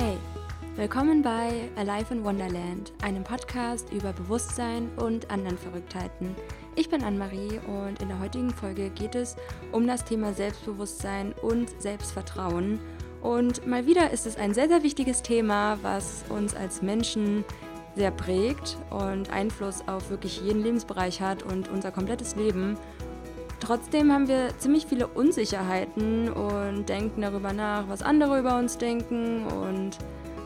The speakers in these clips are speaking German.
Hey, willkommen bei Alive in Wonderland, einem Podcast über Bewusstsein und anderen Verrücktheiten. Ich bin Anne-Marie und in der heutigen Folge geht es um das Thema Selbstbewusstsein und Selbstvertrauen. Und mal wieder ist es ein sehr, sehr wichtiges Thema, was uns als Menschen sehr prägt und Einfluss auf wirklich jeden Lebensbereich hat und unser komplettes Leben. Trotzdem haben wir ziemlich viele Unsicherheiten und denken darüber nach, was andere über uns denken und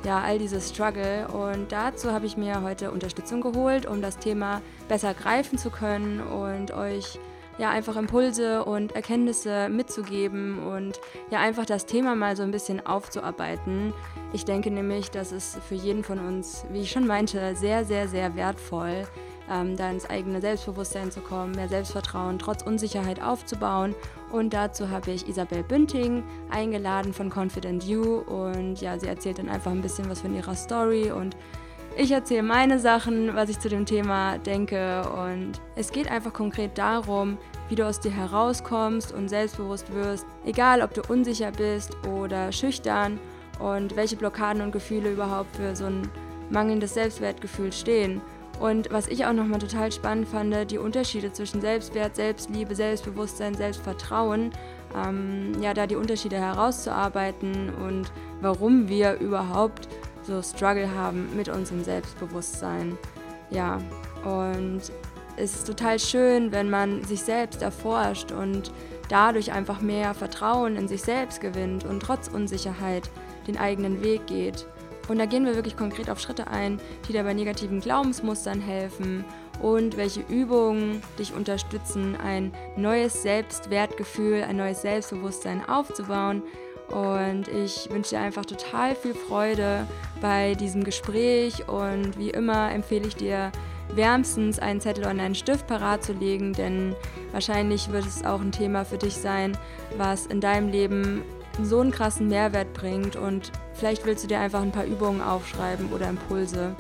ja, all diese Struggle. Und dazu habe ich mir heute Unterstützung geholt, um das Thema besser greifen zu können und euch ja einfach Impulse und Erkenntnisse mitzugeben und ja einfach das Thema mal so ein bisschen aufzuarbeiten. Ich denke nämlich, dass es für jeden von uns, wie ich schon meinte, sehr, sehr, sehr wertvoll ist ähm, da ins eigene Selbstbewusstsein zu kommen, mehr Selbstvertrauen trotz Unsicherheit aufzubauen. Und dazu habe ich Isabel Bünding eingeladen von Confident You und ja, sie erzählt dann einfach ein bisschen was von ihrer Story und ich erzähle meine Sachen, was ich zu dem Thema denke und es geht einfach konkret darum, wie du aus dir herauskommst und selbstbewusst wirst, egal ob du unsicher bist oder schüchtern und welche Blockaden und Gefühle überhaupt für so ein mangelndes Selbstwertgefühl stehen. Und was ich auch nochmal total spannend fand, die Unterschiede zwischen Selbstwert, Selbstliebe, Selbstbewusstsein, Selbstvertrauen, ähm, ja, da die Unterschiede herauszuarbeiten und warum wir überhaupt so Struggle haben mit unserem Selbstbewusstsein. Ja, und es ist total schön, wenn man sich selbst erforscht und dadurch einfach mehr Vertrauen in sich selbst gewinnt und trotz Unsicherheit den eigenen Weg geht. Und da gehen wir wirklich konkret auf Schritte ein, die dir bei negativen Glaubensmustern helfen und welche Übungen dich unterstützen, ein neues Selbstwertgefühl, ein neues Selbstbewusstsein aufzubauen. Und ich wünsche dir einfach total viel Freude bei diesem Gespräch und wie immer empfehle ich dir wärmstens einen Zettel und einen Stift parat zu legen, denn wahrscheinlich wird es auch ein Thema für dich sein, was in deinem Leben so einen krassen Mehrwert bringt und vielleicht willst du dir einfach ein paar Übungen aufschreiben oder Impulse,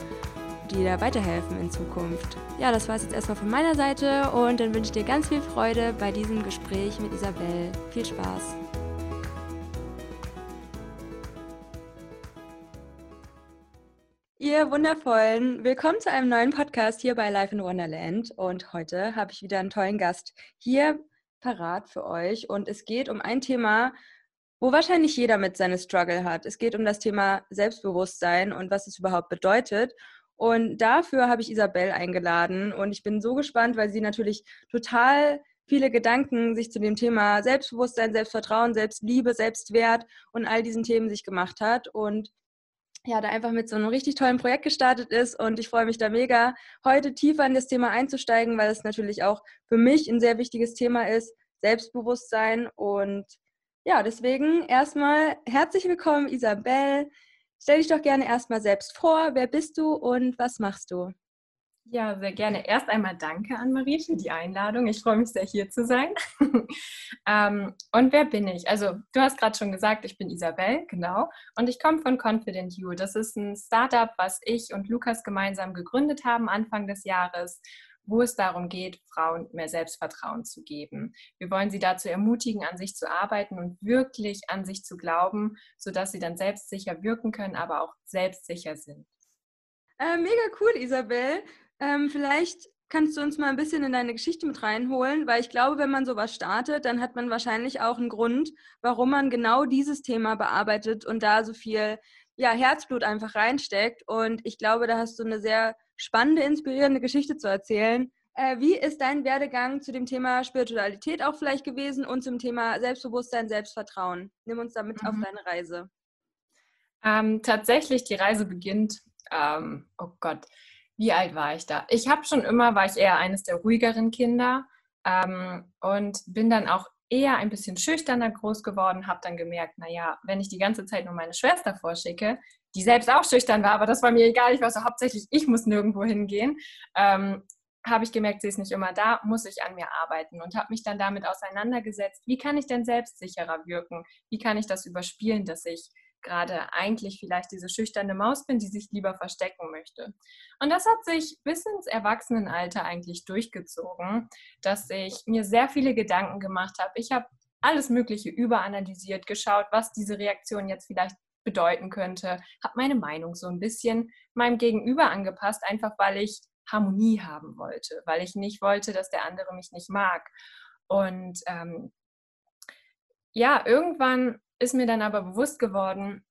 die dir weiterhelfen in Zukunft. Ja, das war es jetzt erstmal von meiner Seite und dann wünsche ich dir ganz viel Freude bei diesem Gespräch mit Isabel. Viel Spaß! Ihr Wundervollen, willkommen zu einem neuen Podcast hier bei Life in Wonderland. Und heute habe ich wieder einen tollen Gast hier parat für euch. Und es geht um ein Thema, wo wahrscheinlich jeder mit seine Struggle hat. Es geht um das Thema Selbstbewusstsein und was es überhaupt bedeutet. Und dafür habe ich Isabel eingeladen und ich bin so gespannt, weil sie natürlich total viele Gedanken sich zu dem Thema Selbstbewusstsein, Selbstvertrauen, Selbstliebe, Selbstwert und all diesen Themen sich gemacht hat und ja, da einfach mit so einem richtig tollen Projekt gestartet ist und ich freue mich da mega, heute tiefer in das Thema einzusteigen, weil es natürlich auch für mich ein sehr wichtiges Thema ist, Selbstbewusstsein und ja, deswegen erstmal herzlich willkommen, Isabel. Stell dich doch gerne erstmal selbst vor. Wer bist du und was machst du? Ja, sehr gerne. Erst einmal danke an Marie für die Einladung. Ich freue mich sehr, hier zu sein. ähm, und wer bin ich? Also, du hast gerade schon gesagt, ich bin Isabel, genau. Und ich komme von Confident You. Das ist ein Startup, was ich und Lukas gemeinsam gegründet haben Anfang des Jahres wo es darum geht, Frauen mehr Selbstvertrauen zu geben. Wir wollen sie dazu ermutigen, an sich zu arbeiten und wirklich an sich zu glauben, sodass sie dann selbstsicher wirken können, aber auch selbstsicher sind. Äh, mega cool, Isabel. Ähm, vielleicht kannst du uns mal ein bisschen in deine Geschichte mit reinholen, weil ich glaube, wenn man sowas startet, dann hat man wahrscheinlich auch einen Grund, warum man genau dieses Thema bearbeitet und da so viel ja, Herzblut einfach reinsteckt. Und ich glaube, da hast du eine sehr spannende, inspirierende Geschichte zu erzählen. Äh, wie ist dein Werdegang zu dem Thema Spiritualität auch vielleicht gewesen und zum Thema Selbstbewusstsein, Selbstvertrauen? Nimm uns damit mhm. auf deine Reise. Ähm, tatsächlich, die Reise beginnt, ähm, oh Gott, wie alt war ich da? Ich habe schon immer, war ich eher eines der ruhigeren Kinder ähm, und bin dann auch eher ein bisschen schüchterner groß geworden, habe dann gemerkt, naja, wenn ich die ganze Zeit nur meine Schwester vorschicke, die selbst auch schüchtern war, aber das war mir egal, ich war so hauptsächlich, ich muss nirgendwo hingehen, ähm, habe ich gemerkt, sie ist nicht immer da, muss ich an mir arbeiten und habe mich dann damit auseinandergesetzt, wie kann ich denn selbstsicherer wirken, wie kann ich das überspielen, dass ich gerade eigentlich vielleicht diese schüchterne Maus bin, die sich lieber verstecken möchte. Und das hat sich bis ins Erwachsenenalter eigentlich durchgezogen, dass ich mir sehr viele Gedanken gemacht habe. Ich habe alles Mögliche überanalysiert, geschaut, was diese Reaktion jetzt vielleicht bedeuten könnte, habe meine Meinung so ein bisschen meinem Gegenüber angepasst, einfach weil ich Harmonie haben wollte, weil ich nicht wollte, dass der andere mich nicht mag. Und ähm, ja, irgendwann ist mir dann aber bewusst geworden,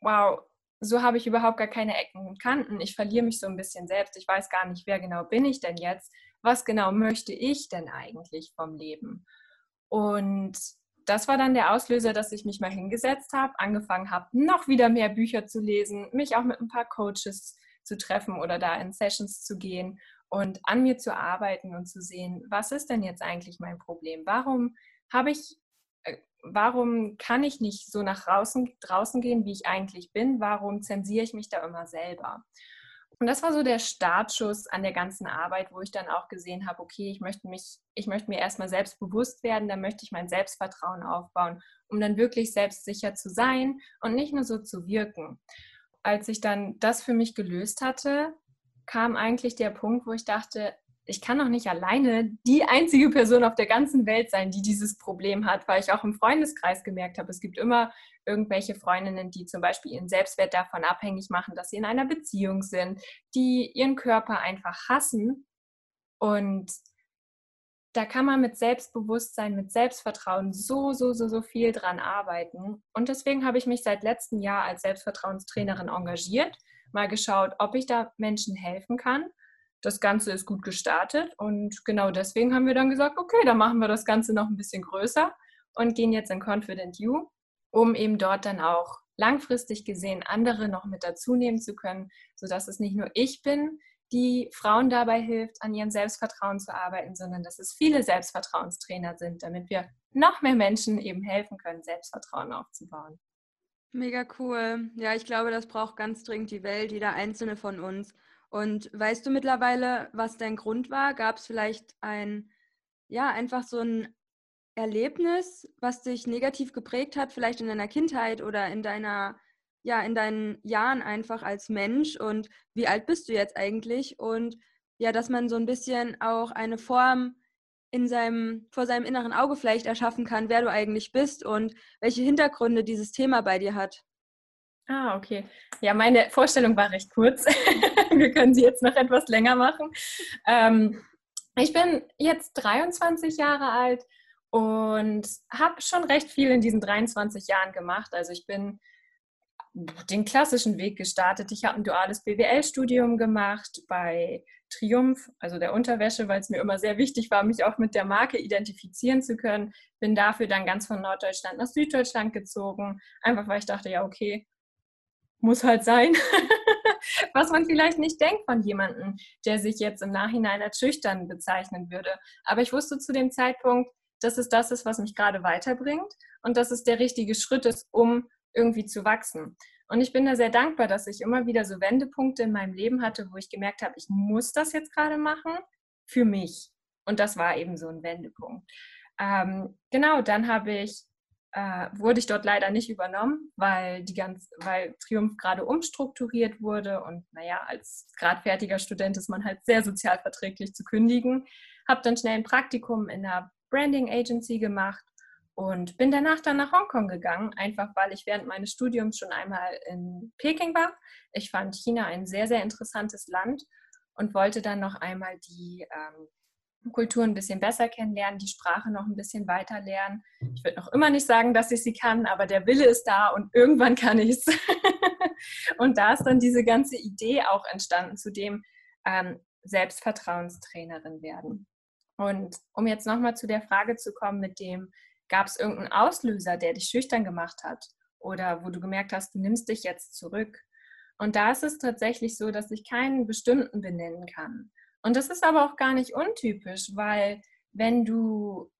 wow, so habe ich überhaupt gar keine Ecken und Kanten. Ich verliere mich so ein bisschen selbst. Ich weiß gar nicht, wer genau bin ich denn jetzt? Was genau möchte ich denn eigentlich vom Leben? Und das war dann der Auslöser, dass ich mich mal hingesetzt habe, angefangen habe, noch wieder mehr Bücher zu lesen, mich auch mit ein paar Coaches zu treffen oder da in Sessions zu gehen und an mir zu arbeiten und zu sehen, was ist denn jetzt eigentlich mein Problem? Warum habe ich, äh, warum kann ich nicht so nach draußen, draußen gehen, wie ich eigentlich bin? Warum zensiere ich mich da immer selber? Und das war so der Startschuss an der ganzen Arbeit, wo ich dann auch gesehen habe, okay, ich möchte mich, ich möchte mir erstmal selbst bewusst werden, dann möchte ich mein Selbstvertrauen aufbauen, um dann wirklich selbstsicher zu sein und nicht nur so zu wirken. Als ich dann das für mich gelöst hatte, kam eigentlich der Punkt, wo ich dachte, ich kann doch nicht alleine die einzige Person auf der ganzen Welt sein, die dieses Problem hat, weil ich auch im Freundeskreis gemerkt habe, es gibt immer irgendwelche Freundinnen, die zum Beispiel ihren Selbstwert davon abhängig machen, dass sie in einer Beziehung sind, die ihren Körper einfach hassen. Und da kann man mit Selbstbewusstsein, mit Selbstvertrauen so, so, so, so viel dran arbeiten. Und deswegen habe ich mich seit letztem Jahr als Selbstvertrauenstrainerin engagiert, mal geschaut, ob ich da Menschen helfen kann. Das Ganze ist gut gestartet und genau deswegen haben wir dann gesagt, okay, dann machen wir das Ganze noch ein bisschen größer und gehen jetzt in Confident You, um eben dort dann auch langfristig gesehen andere noch mit dazu nehmen zu können, sodass es nicht nur ich bin, die Frauen dabei hilft, an ihrem Selbstvertrauen zu arbeiten, sondern dass es viele Selbstvertrauenstrainer sind, damit wir noch mehr Menschen eben helfen können, Selbstvertrauen aufzubauen. Mega cool. Ja, ich glaube, das braucht ganz dringend die Welt, jeder einzelne von uns. Und weißt du mittlerweile, was dein Grund war? Gab es vielleicht ein, ja, einfach so ein Erlebnis, was dich negativ geprägt hat, vielleicht in deiner Kindheit oder in deiner ja, in deinen Jahren einfach als Mensch und wie alt bist du jetzt eigentlich? Und ja, dass man so ein bisschen auch eine Form in seinem, vor seinem inneren Auge vielleicht erschaffen kann, wer du eigentlich bist und welche Hintergründe dieses Thema bei dir hat. Ah, okay. Ja, meine Vorstellung war recht kurz. Wir können sie jetzt noch etwas länger machen. Ähm, ich bin jetzt 23 Jahre alt und habe schon recht viel in diesen 23 Jahren gemacht. Also ich bin den klassischen Weg gestartet. Ich habe ein duales BWL-Studium gemacht bei Triumph, also der Unterwäsche, weil es mir immer sehr wichtig war, mich auch mit der Marke identifizieren zu können. Bin dafür dann ganz von Norddeutschland nach Süddeutschland gezogen, einfach weil ich dachte, ja, okay, muss halt sein. Was man vielleicht nicht denkt von jemandem, der sich jetzt im Nachhinein als schüchtern bezeichnen würde. Aber ich wusste zu dem Zeitpunkt, dass es das ist, was mich gerade weiterbringt und dass es der richtige Schritt ist, um irgendwie zu wachsen. Und ich bin da sehr dankbar, dass ich immer wieder so Wendepunkte in meinem Leben hatte, wo ich gemerkt habe, ich muss das jetzt gerade machen für mich. Und das war eben so ein Wendepunkt. Ähm, genau, dann habe ich, äh, wurde ich dort leider nicht übernommen, weil die ganz, weil Triumph gerade umstrukturiert wurde und naja, als gerade fertiger Student ist man halt sehr sozialverträglich zu kündigen. Habe dann schnell ein Praktikum in einer Branding Agency gemacht und bin danach dann nach Hongkong gegangen, einfach weil ich während meines Studiums schon einmal in Peking war. Ich fand China ein sehr, sehr interessantes Land und wollte dann noch einmal die ähm, Kultur ein bisschen besser kennenlernen, die Sprache noch ein bisschen weiter lernen. Ich würde noch immer nicht sagen, dass ich sie kann, aber der Wille ist da und irgendwann kann ich es. und da ist dann diese ganze Idee auch entstanden, zu dem ähm, Selbstvertrauenstrainerin werden. Und um jetzt nochmal zu der Frage zu kommen mit dem, Gab es irgendeinen Auslöser, der dich schüchtern gemacht hat? Oder wo du gemerkt hast, du nimmst dich jetzt zurück? Und da ist es tatsächlich so, dass ich keinen bestimmten benennen kann. Und das ist aber auch gar nicht untypisch, weil wenn du,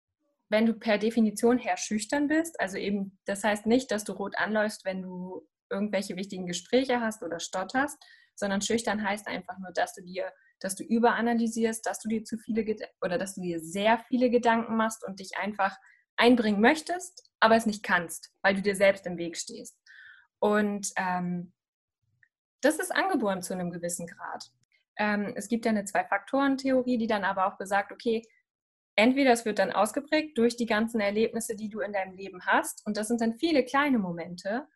wenn du per Definition her schüchtern bist, also eben, das heißt nicht, dass du rot anläufst, wenn du irgendwelche wichtigen Gespräche hast oder stotterst, sondern schüchtern heißt einfach nur, dass du dir, dass du überanalysierst, dass du dir zu viele oder dass du dir sehr viele Gedanken machst und dich einfach einbringen möchtest, aber es nicht kannst, weil du dir selbst im Weg stehst. Und ähm, das ist angeboren zu einem gewissen Grad. Ähm, es gibt ja eine Zwei-Faktoren-Theorie, die dann aber auch besagt, okay, entweder es wird dann ausgeprägt durch die ganzen Erlebnisse, die du in deinem Leben hast, und das sind dann viele kleine Momente,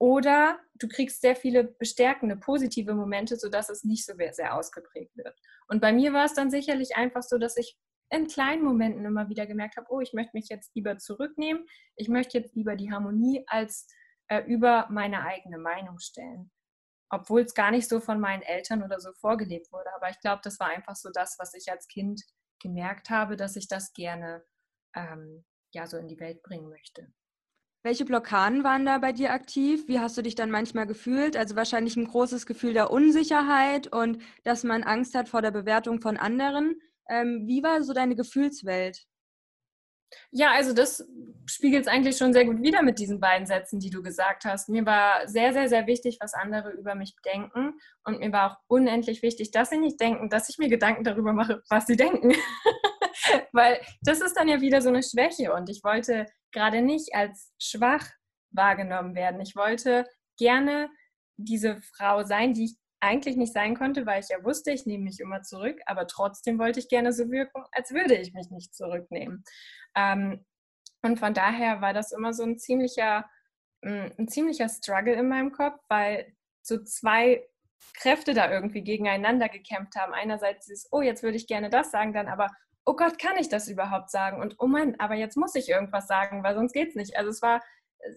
oder du kriegst sehr viele bestärkende, positive Momente, sodass es nicht so sehr ausgeprägt wird. Und bei mir war es dann sicherlich einfach so, dass ich in kleinen Momenten immer wieder gemerkt habe, oh, ich möchte mich jetzt lieber zurücknehmen, ich möchte jetzt lieber die Harmonie als äh, über meine eigene Meinung stellen. Obwohl es gar nicht so von meinen Eltern oder so vorgelebt wurde. Aber ich glaube, das war einfach so das, was ich als Kind gemerkt habe, dass ich das gerne ähm, ja so in die Welt bringen möchte. Welche Blockaden waren da bei dir aktiv? Wie hast du dich dann manchmal gefühlt? Also wahrscheinlich ein großes Gefühl der Unsicherheit und dass man Angst hat vor der Bewertung von anderen. Ähm, wie war so deine Gefühlswelt? Ja, also das spiegelt es eigentlich schon sehr gut wieder mit diesen beiden Sätzen, die du gesagt hast. Mir war sehr, sehr, sehr wichtig, was andere über mich denken. Und mir war auch unendlich wichtig, dass sie nicht denken, dass ich mir Gedanken darüber mache, was sie denken. Weil das ist dann ja wieder so eine Schwäche. Und ich wollte gerade nicht als schwach wahrgenommen werden. Ich wollte gerne diese Frau sein, die ich eigentlich nicht sein konnte, weil ich ja wusste, ich nehme mich immer zurück, aber trotzdem wollte ich gerne so wirken, als würde ich mich nicht zurücknehmen. Ähm, und von daher war das immer so ein ziemlicher, mm, ein ziemlicher Struggle in meinem Kopf, weil so zwei Kräfte da irgendwie gegeneinander gekämpft haben. Einerseits dieses, oh, jetzt würde ich gerne das sagen, dann aber, oh Gott, kann ich das überhaupt sagen? Und oh Mann, aber jetzt muss ich irgendwas sagen, weil sonst geht es nicht. Also es war,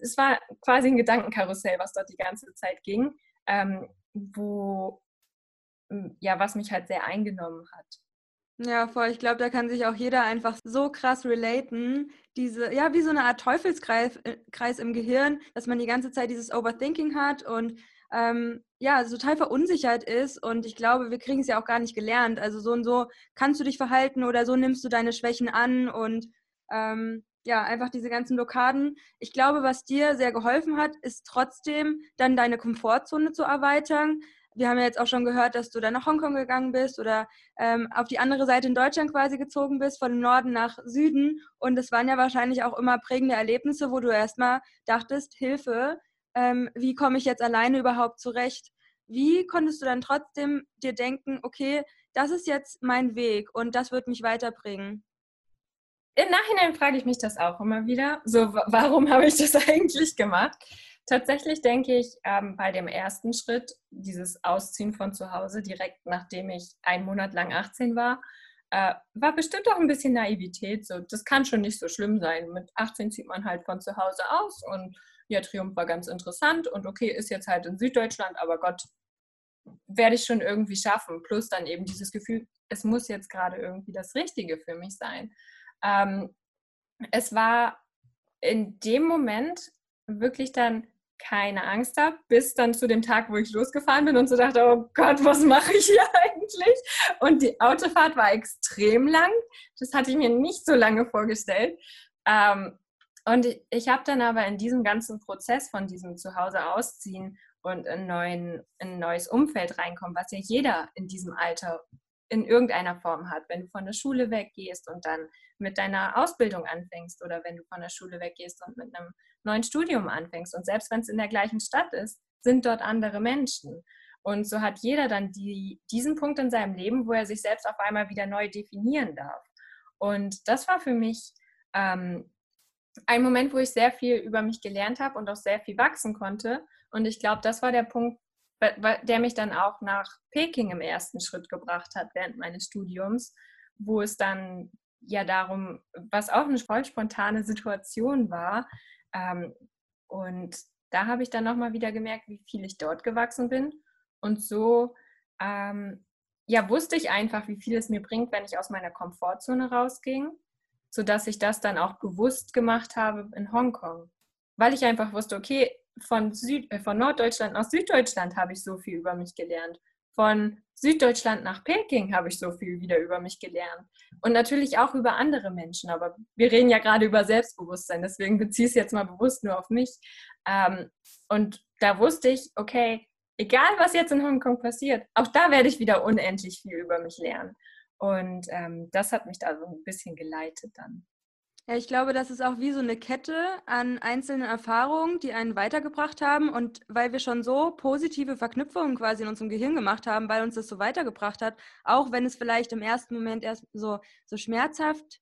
es war quasi ein Gedankenkarussell, was dort die ganze Zeit ging. Ähm, wo, hm, ja, was mich halt sehr eingenommen hat. Ja, voll. Ich glaube, da kann sich auch jeder einfach so krass relaten. Diese, ja, wie so eine Art Teufelskreis äh, Kreis im Gehirn, dass man die ganze Zeit dieses Overthinking hat und ähm, ja, total verunsichert ist. Und ich glaube, wir kriegen es ja auch gar nicht gelernt. Also so und so kannst du dich verhalten oder so nimmst du deine Schwächen an und ähm, ja, einfach diese ganzen Blockaden. Ich glaube, was dir sehr geholfen hat, ist trotzdem dann deine Komfortzone zu erweitern. Wir haben ja jetzt auch schon gehört, dass du dann nach Hongkong gegangen bist oder ähm, auf die andere Seite in Deutschland quasi gezogen bist, von Norden nach Süden. Und das waren ja wahrscheinlich auch immer prägende Erlebnisse, wo du erstmal dachtest, Hilfe, ähm, wie komme ich jetzt alleine überhaupt zurecht? Wie konntest du dann trotzdem dir denken, okay, das ist jetzt mein Weg und das wird mich weiterbringen? Im Nachhinein frage ich mich das auch immer wieder. So, warum habe ich das eigentlich gemacht? Tatsächlich denke ich, ähm, bei dem ersten Schritt, dieses Ausziehen von zu Hause, direkt nachdem ich einen Monat lang 18 war, äh, war bestimmt auch ein bisschen Naivität. So, das kann schon nicht so schlimm sein. Mit 18 zieht man halt von zu Hause aus und ja, Triumph war ganz interessant und okay, ist jetzt halt in Süddeutschland, aber Gott, werde ich schon irgendwie schaffen. Plus dann eben dieses Gefühl, es muss jetzt gerade irgendwie das Richtige für mich sein. Ähm, es war in dem Moment wirklich dann keine Angst habe, bis dann zu dem Tag, wo ich losgefahren bin und so dachte, oh Gott, was mache ich hier eigentlich? Und die Autofahrt war extrem lang. Das hatte ich mir nicht so lange vorgestellt. Ähm, und ich habe dann aber in diesem ganzen Prozess von diesem Zuhause ausziehen und in, neuen, in ein neues Umfeld reinkommen, was ja jeder in diesem Alter in irgendeiner Form hat. Wenn du von der Schule weggehst und dann mit deiner Ausbildung anfängst oder wenn du von der Schule weggehst und mit einem neuen Studium anfängst. Und selbst wenn es in der gleichen Stadt ist, sind dort andere Menschen. Und so hat jeder dann die, diesen Punkt in seinem Leben, wo er sich selbst auf einmal wieder neu definieren darf. Und das war für mich ähm, ein Moment, wo ich sehr viel über mich gelernt habe und auch sehr viel wachsen konnte. Und ich glaube, das war der Punkt, der mich dann auch nach Peking im ersten Schritt gebracht hat während meines Studiums, wo es dann ja darum, was auch eine voll spontane Situation war. Ähm, und da habe ich dann nochmal wieder gemerkt, wie viel ich dort gewachsen bin. Und so ähm, ja, wusste ich einfach, wie viel es mir bringt, wenn ich aus meiner Komfortzone rausging, sodass ich das dann auch bewusst gemacht habe in Hongkong. Weil ich einfach wusste, okay, von, Süd, äh, von Norddeutschland nach Süddeutschland habe ich so viel über mich gelernt. Von Süddeutschland nach Peking habe ich so viel wieder über mich gelernt. Und natürlich auch über andere Menschen. Aber wir reden ja gerade über Selbstbewusstsein, deswegen beziehe ich es jetzt mal bewusst nur auf mich. Ähm, und da wusste ich, okay, egal was jetzt in Hongkong passiert, auch da werde ich wieder unendlich viel über mich lernen. Und ähm, das hat mich da so ein bisschen geleitet dann. Ja, ich glaube, das ist auch wie so eine Kette an einzelnen Erfahrungen, die einen weitergebracht haben. Und weil wir schon so positive Verknüpfungen quasi in unserem Gehirn gemacht haben, weil uns das so weitergebracht hat, auch wenn es vielleicht im ersten Moment erst so, so schmerzhaft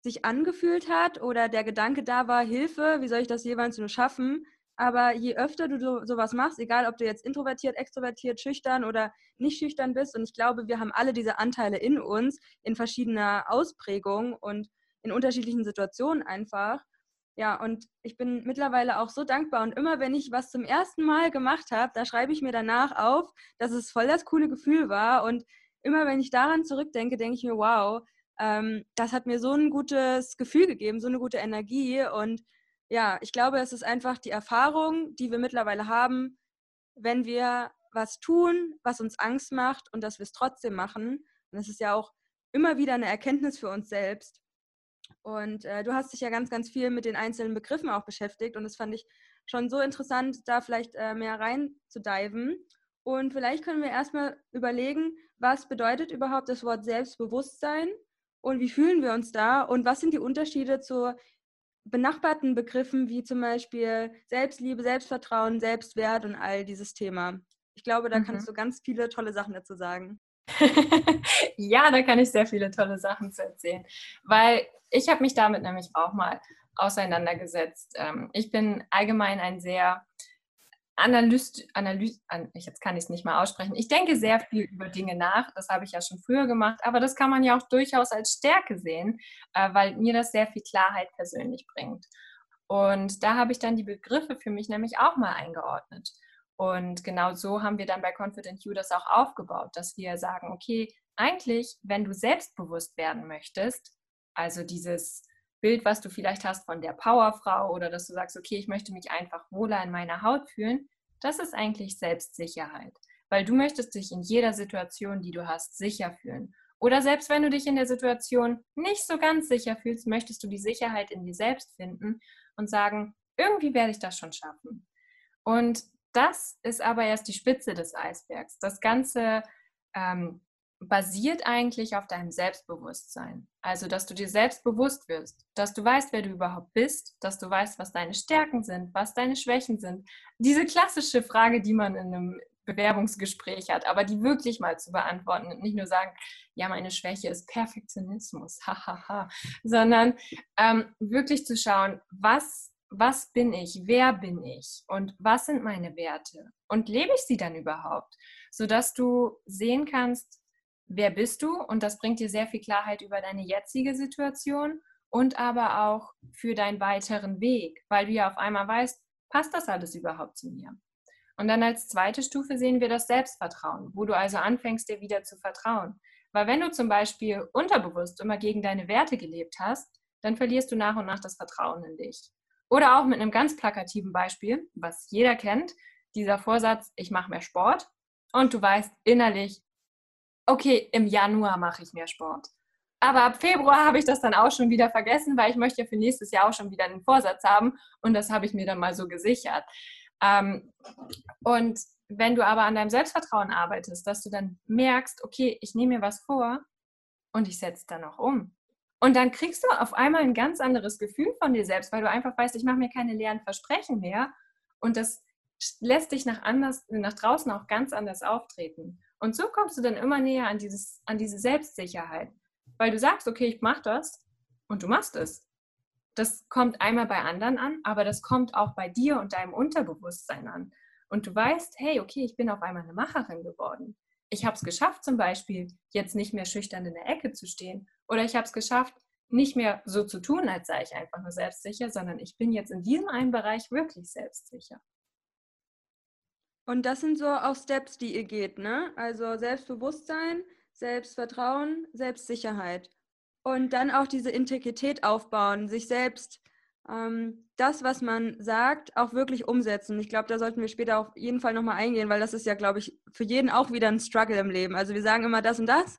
sich angefühlt hat oder der Gedanke da war, Hilfe, wie soll ich das jeweils nur schaffen, Aber je öfter du so, sowas machst, egal ob du jetzt introvertiert, extrovertiert, schüchtern oder nicht schüchtern bist, und ich glaube, wir haben alle diese Anteile in uns in verschiedener Ausprägung und in unterschiedlichen Situationen einfach. Ja, und ich bin mittlerweile auch so dankbar. Und immer wenn ich was zum ersten Mal gemacht habe, da schreibe ich mir danach auf, dass es voll das coole Gefühl war. Und immer wenn ich daran zurückdenke, denke ich mir, wow, ähm, das hat mir so ein gutes Gefühl gegeben, so eine gute Energie. Und ja, ich glaube, es ist einfach die Erfahrung, die wir mittlerweile haben, wenn wir was tun, was uns Angst macht und dass wir es trotzdem machen. Und das ist ja auch immer wieder eine Erkenntnis für uns selbst. Und äh, du hast dich ja ganz, ganz viel mit den einzelnen Begriffen auch beschäftigt und das fand ich schon so interessant, da vielleicht äh, mehr rein zu diven. Und vielleicht können wir erstmal überlegen, was bedeutet überhaupt das Wort Selbstbewusstsein und wie fühlen wir uns da und was sind die Unterschiede zu benachbarten Begriffen wie zum Beispiel Selbstliebe, Selbstvertrauen, Selbstwert und all dieses Thema. Ich glaube, da mhm. kannst du ganz viele tolle Sachen dazu sagen. ja, da kann ich sehr viele tolle Sachen zu erzählen, weil ich habe mich damit nämlich auch mal auseinandergesetzt. Ähm, ich bin allgemein ein sehr Analyst, Analyst, jetzt kann ich es nicht mal aussprechen. Ich denke sehr viel über Dinge nach. Das habe ich ja schon früher gemacht, aber das kann man ja auch durchaus als Stärke sehen, äh, weil mir das sehr viel Klarheit persönlich bringt. Und da habe ich dann die Begriffe für mich nämlich auch mal eingeordnet. Und genau so haben wir dann bei Confident You das auch aufgebaut, dass wir sagen, okay, eigentlich, wenn du selbstbewusst werden möchtest, also dieses Bild, was du vielleicht hast von der Powerfrau oder dass du sagst, okay, ich möchte mich einfach wohler in meiner Haut fühlen, das ist eigentlich Selbstsicherheit, weil du möchtest dich in jeder Situation, die du hast, sicher fühlen. Oder selbst wenn du dich in der Situation nicht so ganz sicher fühlst, möchtest du die Sicherheit in dir selbst finden und sagen, irgendwie werde ich das schon schaffen. Und das ist aber erst die Spitze des Eisbergs. Das Ganze ähm, basiert eigentlich auf deinem Selbstbewusstsein. Also, dass du dir selbst bewusst wirst, dass du weißt, wer du überhaupt bist, dass du weißt, was deine Stärken sind, was deine Schwächen sind. Diese klassische Frage, die man in einem Bewerbungsgespräch hat, aber die wirklich mal zu beantworten und nicht nur sagen, ja, meine Schwäche ist Perfektionismus, hahaha, sondern ähm, wirklich zu schauen, was, was bin ich, wer bin ich und was sind meine Werte und lebe ich sie dann überhaupt, sodass du sehen kannst, wer bist du und das bringt dir sehr viel Klarheit über deine jetzige Situation und aber auch für deinen weiteren Weg, weil du ja auf einmal weißt, passt das alles überhaupt zu mir? Und dann als zweite Stufe sehen wir das Selbstvertrauen, wo du also anfängst, dir wieder zu vertrauen. Weil wenn du zum Beispiel unterbewusst immer gegen deine Werte gelebt hast, dann verlierst du nach und nach das Vertrauen in dich. Oder auch mit einem ganz plakativen Beispiel, was jeder kennt, dieser Vorsatz, ich mache mehr Sport und du weißt innerlich, okay, im Januar mache ich mehr Sport. Aber ab Februar habe ich das dann auch schon wieder vergessen, weil ich möchte ja für nächstes Jahr auch schon wieder einen Vorsatz haben und das habe ich mir dann mal so gesichert. Ähm, und wenn du aber an deinem Selbstvertrauen arbeitest, dass du dann merkst, okay, ich nehme mir was vor und ich setze es dann auch um. Und dann kriegst du auf einmal ein ganz anderes Gefühl von dir selbst, weil du einfach weißt, ich mache mir keine leeren Versprechen mehr. Und das lässt dich nach, anders, nach draußen auch ganz anders auftreten. Und so kommst du dann immer näher an, dieses, an diese Selbstsicherheit, weil du sagst, okay, ich mache das und du machst es. Das kommt einmal bei anderen an, aber das kommt auch bei dir und deinem Unterbewusstsein an. Und du weißt, hey, okay, ich bin auf einmal eine Macherin geworden. Ich habe es geschafft, zum Beispiel jetzt nicht mehr schüchtern in der Ecke zu stehen. Oder ich habe es geschafft, nicht mehr so zu tun, als sei ich einfach nur selbstsicher, sondern ich bin jetzt in diesem einen Bereich wirklich selbstsicher. Und das sind so auch Steps, die ihr geht, ne? Also Selbstbewusstsein, Selbstvertrauen, Selbstsicherheit. Und dann auch diese Integrität aufbauen, sich selbst ähm, das, was man sagt, auch wirklich umsetzen. Ich glaube, da sollten wir später auf jeden Fall nochmal eingehen, weil das ist ja, glaube ich, für jeden auch wieder ein Struggle im Leben. Also wir sagen immer das und das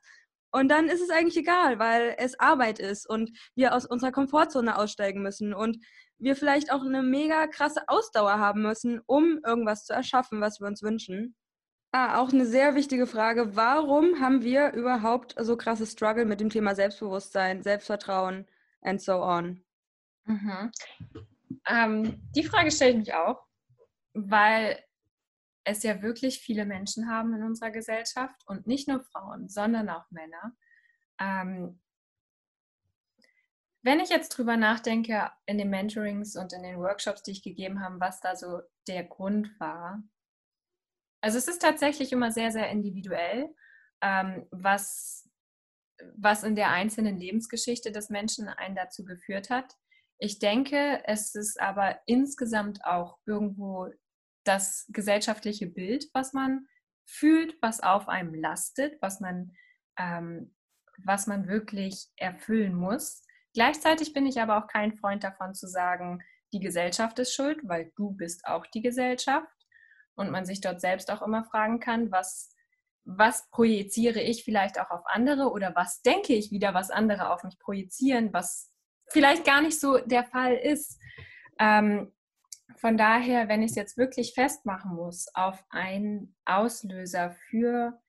und dann ist es eigentlich egal, weil es Arbeit ist und wir aus unserer Komfortzone aussteigen müssen und wir vielleicht auch eine mega krasse Ausdauer haben müssen, um irgendwas zu erschaffen, was wir uns wünschen. Ah, auch eine sehr wichtige Frage. Warum haben wir überhaupt so krasse Struggle mit dem Thema Selbstbewusstsein, Selbstvertrauen and so on? Mhm. Ähm, die Frage stelle ich mich auch, weil es ja wirklich viele Menschen haben in unserer Gesellschaft und nicht nur Frauen, sondern auch Männer, ähm, wenn ich jetzt drüber nachdenke, in den Mentorings und in den Workshops, die ich gegeben habe, was da so der Grund war. Also es ist tatsächlich immer sehr, sehr individuell, ähm, was, was in der einzelnen Lebensgeschichte des Menschen einen dazu geführt hat. Ich denke, es ist aber insgesamt auch irgendwo das gesellschaftliche Bild, was man fühlt, was auf einem lastet, was man, ähm, was man wirklich erfüllen muss. Gleichzeitig bin ich aber auch kein Freund davon zu sagen, die Gesellschaft ist schuld, weil du bist auch die Gesellschaft und man sich dort selbst auch immer fragen kann, was, was projiziere ich vielleicht auch auf andere oder was denke ich wieder, was andere auf mich projizieren, was vielleicht gar nicht so der Fall ist. Ähm, von daher, wenn ich es jetzt wirklich festmachen muss auf einen Auslöser für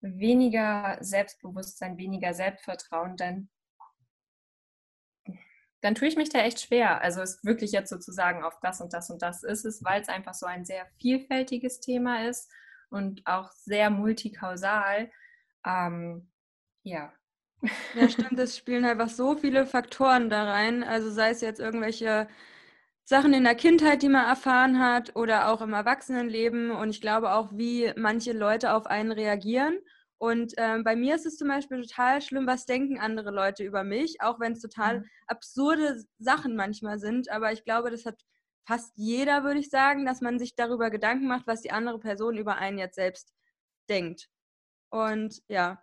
weniger Selbstbewusstsein, weniger Selbstvertrauen, dann dann tue ich mich da echt schwer. Also es wirklich jetzt sozusagen auf das und das und das ist es, weil es einfach so ein sehr vielfältiges Thema ist und auch sehr multikausal. Ähm, ja. Ja, stimmt, es spielen einfach so viele Faktoren da rein. Also sei es jetzt irgendwelche Sachen in der Kindheit, die man erfahren hat oder auch im Erwachsenenleben und ich glaube auch, wie manche Leute auf einen reagieren. Und ähm, bei mir ist es zum Beispiel total schlimm, was denken andere Leute über mich, auch wenn es total mhm. absurde Sachen manchmal sind. Aber ich glaube, das hat fast jeder, würde ich sagen, dass man sich darüber Gedanken macht, was die andere Person über einen jetzt selbst denkt. Und ja.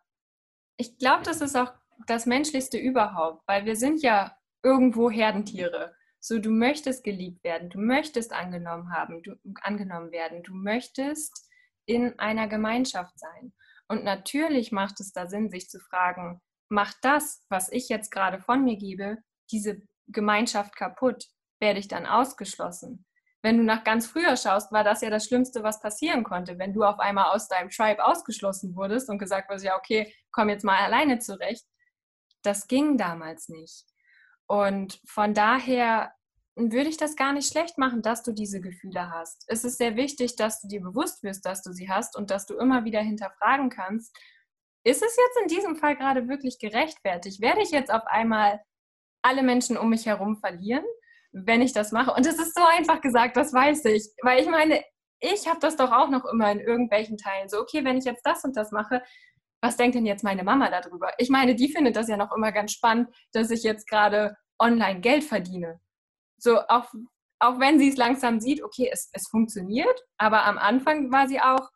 Ich glaube, das ist auch das Menschlichste überhaupt, weil wir sind ja irgendwo Herdentiere. So, du möchtest geliebt werden, du möchtest angenommen haben, du, angenommen werden, du möchtest in einer Gemeinschaft sein. Und natürlich macht es da Sinn, sich zu fragen, macht das, was ich jetzt gerade von mir gebe, diese Gemeinschaft kaputt? Werde ich dann ausgeschlossen? Wenn du nach ganz früher schaust, war das ja das Schlimmste, was passieren konnte, wenn du auf einmal aus deinem Tribe ausgeschlossen wurdest und gesagt wurde, ja, okay, komm jetzt mal alleine zurecht. Das ging damals nicht. Und von daher würde ich das gar nicht schlecht machen, dass du diese Gefühle hast. Es ist sehr wichtig, dass du dir bewusst wirst, dass du sie hast und dass du immer wieder hinterfragen kannst, ist es jetzt in diesem Fall gerade wirklich gerechtfertigt? Werde ich jetzt auf einmal alle Menschen um mich herum verlieren, wenn ich das mache? Und es ist so einfach gesagt, das weiß ich. Weil ich meine, ich habe das doch auch noch immer in irgendwelchen Teilen so, okay, wenn ich jetzt das und das mache, was denkt denn jetzt meine Mama darüber? Ich meine, die findet das ja noch immer ganz spannend, dass ich jetzt gerade online Geld verdiene. So, auch, auch wenn sie es langsam sieht, okay, es, es funktioniert, aber am Anfang war sie auch,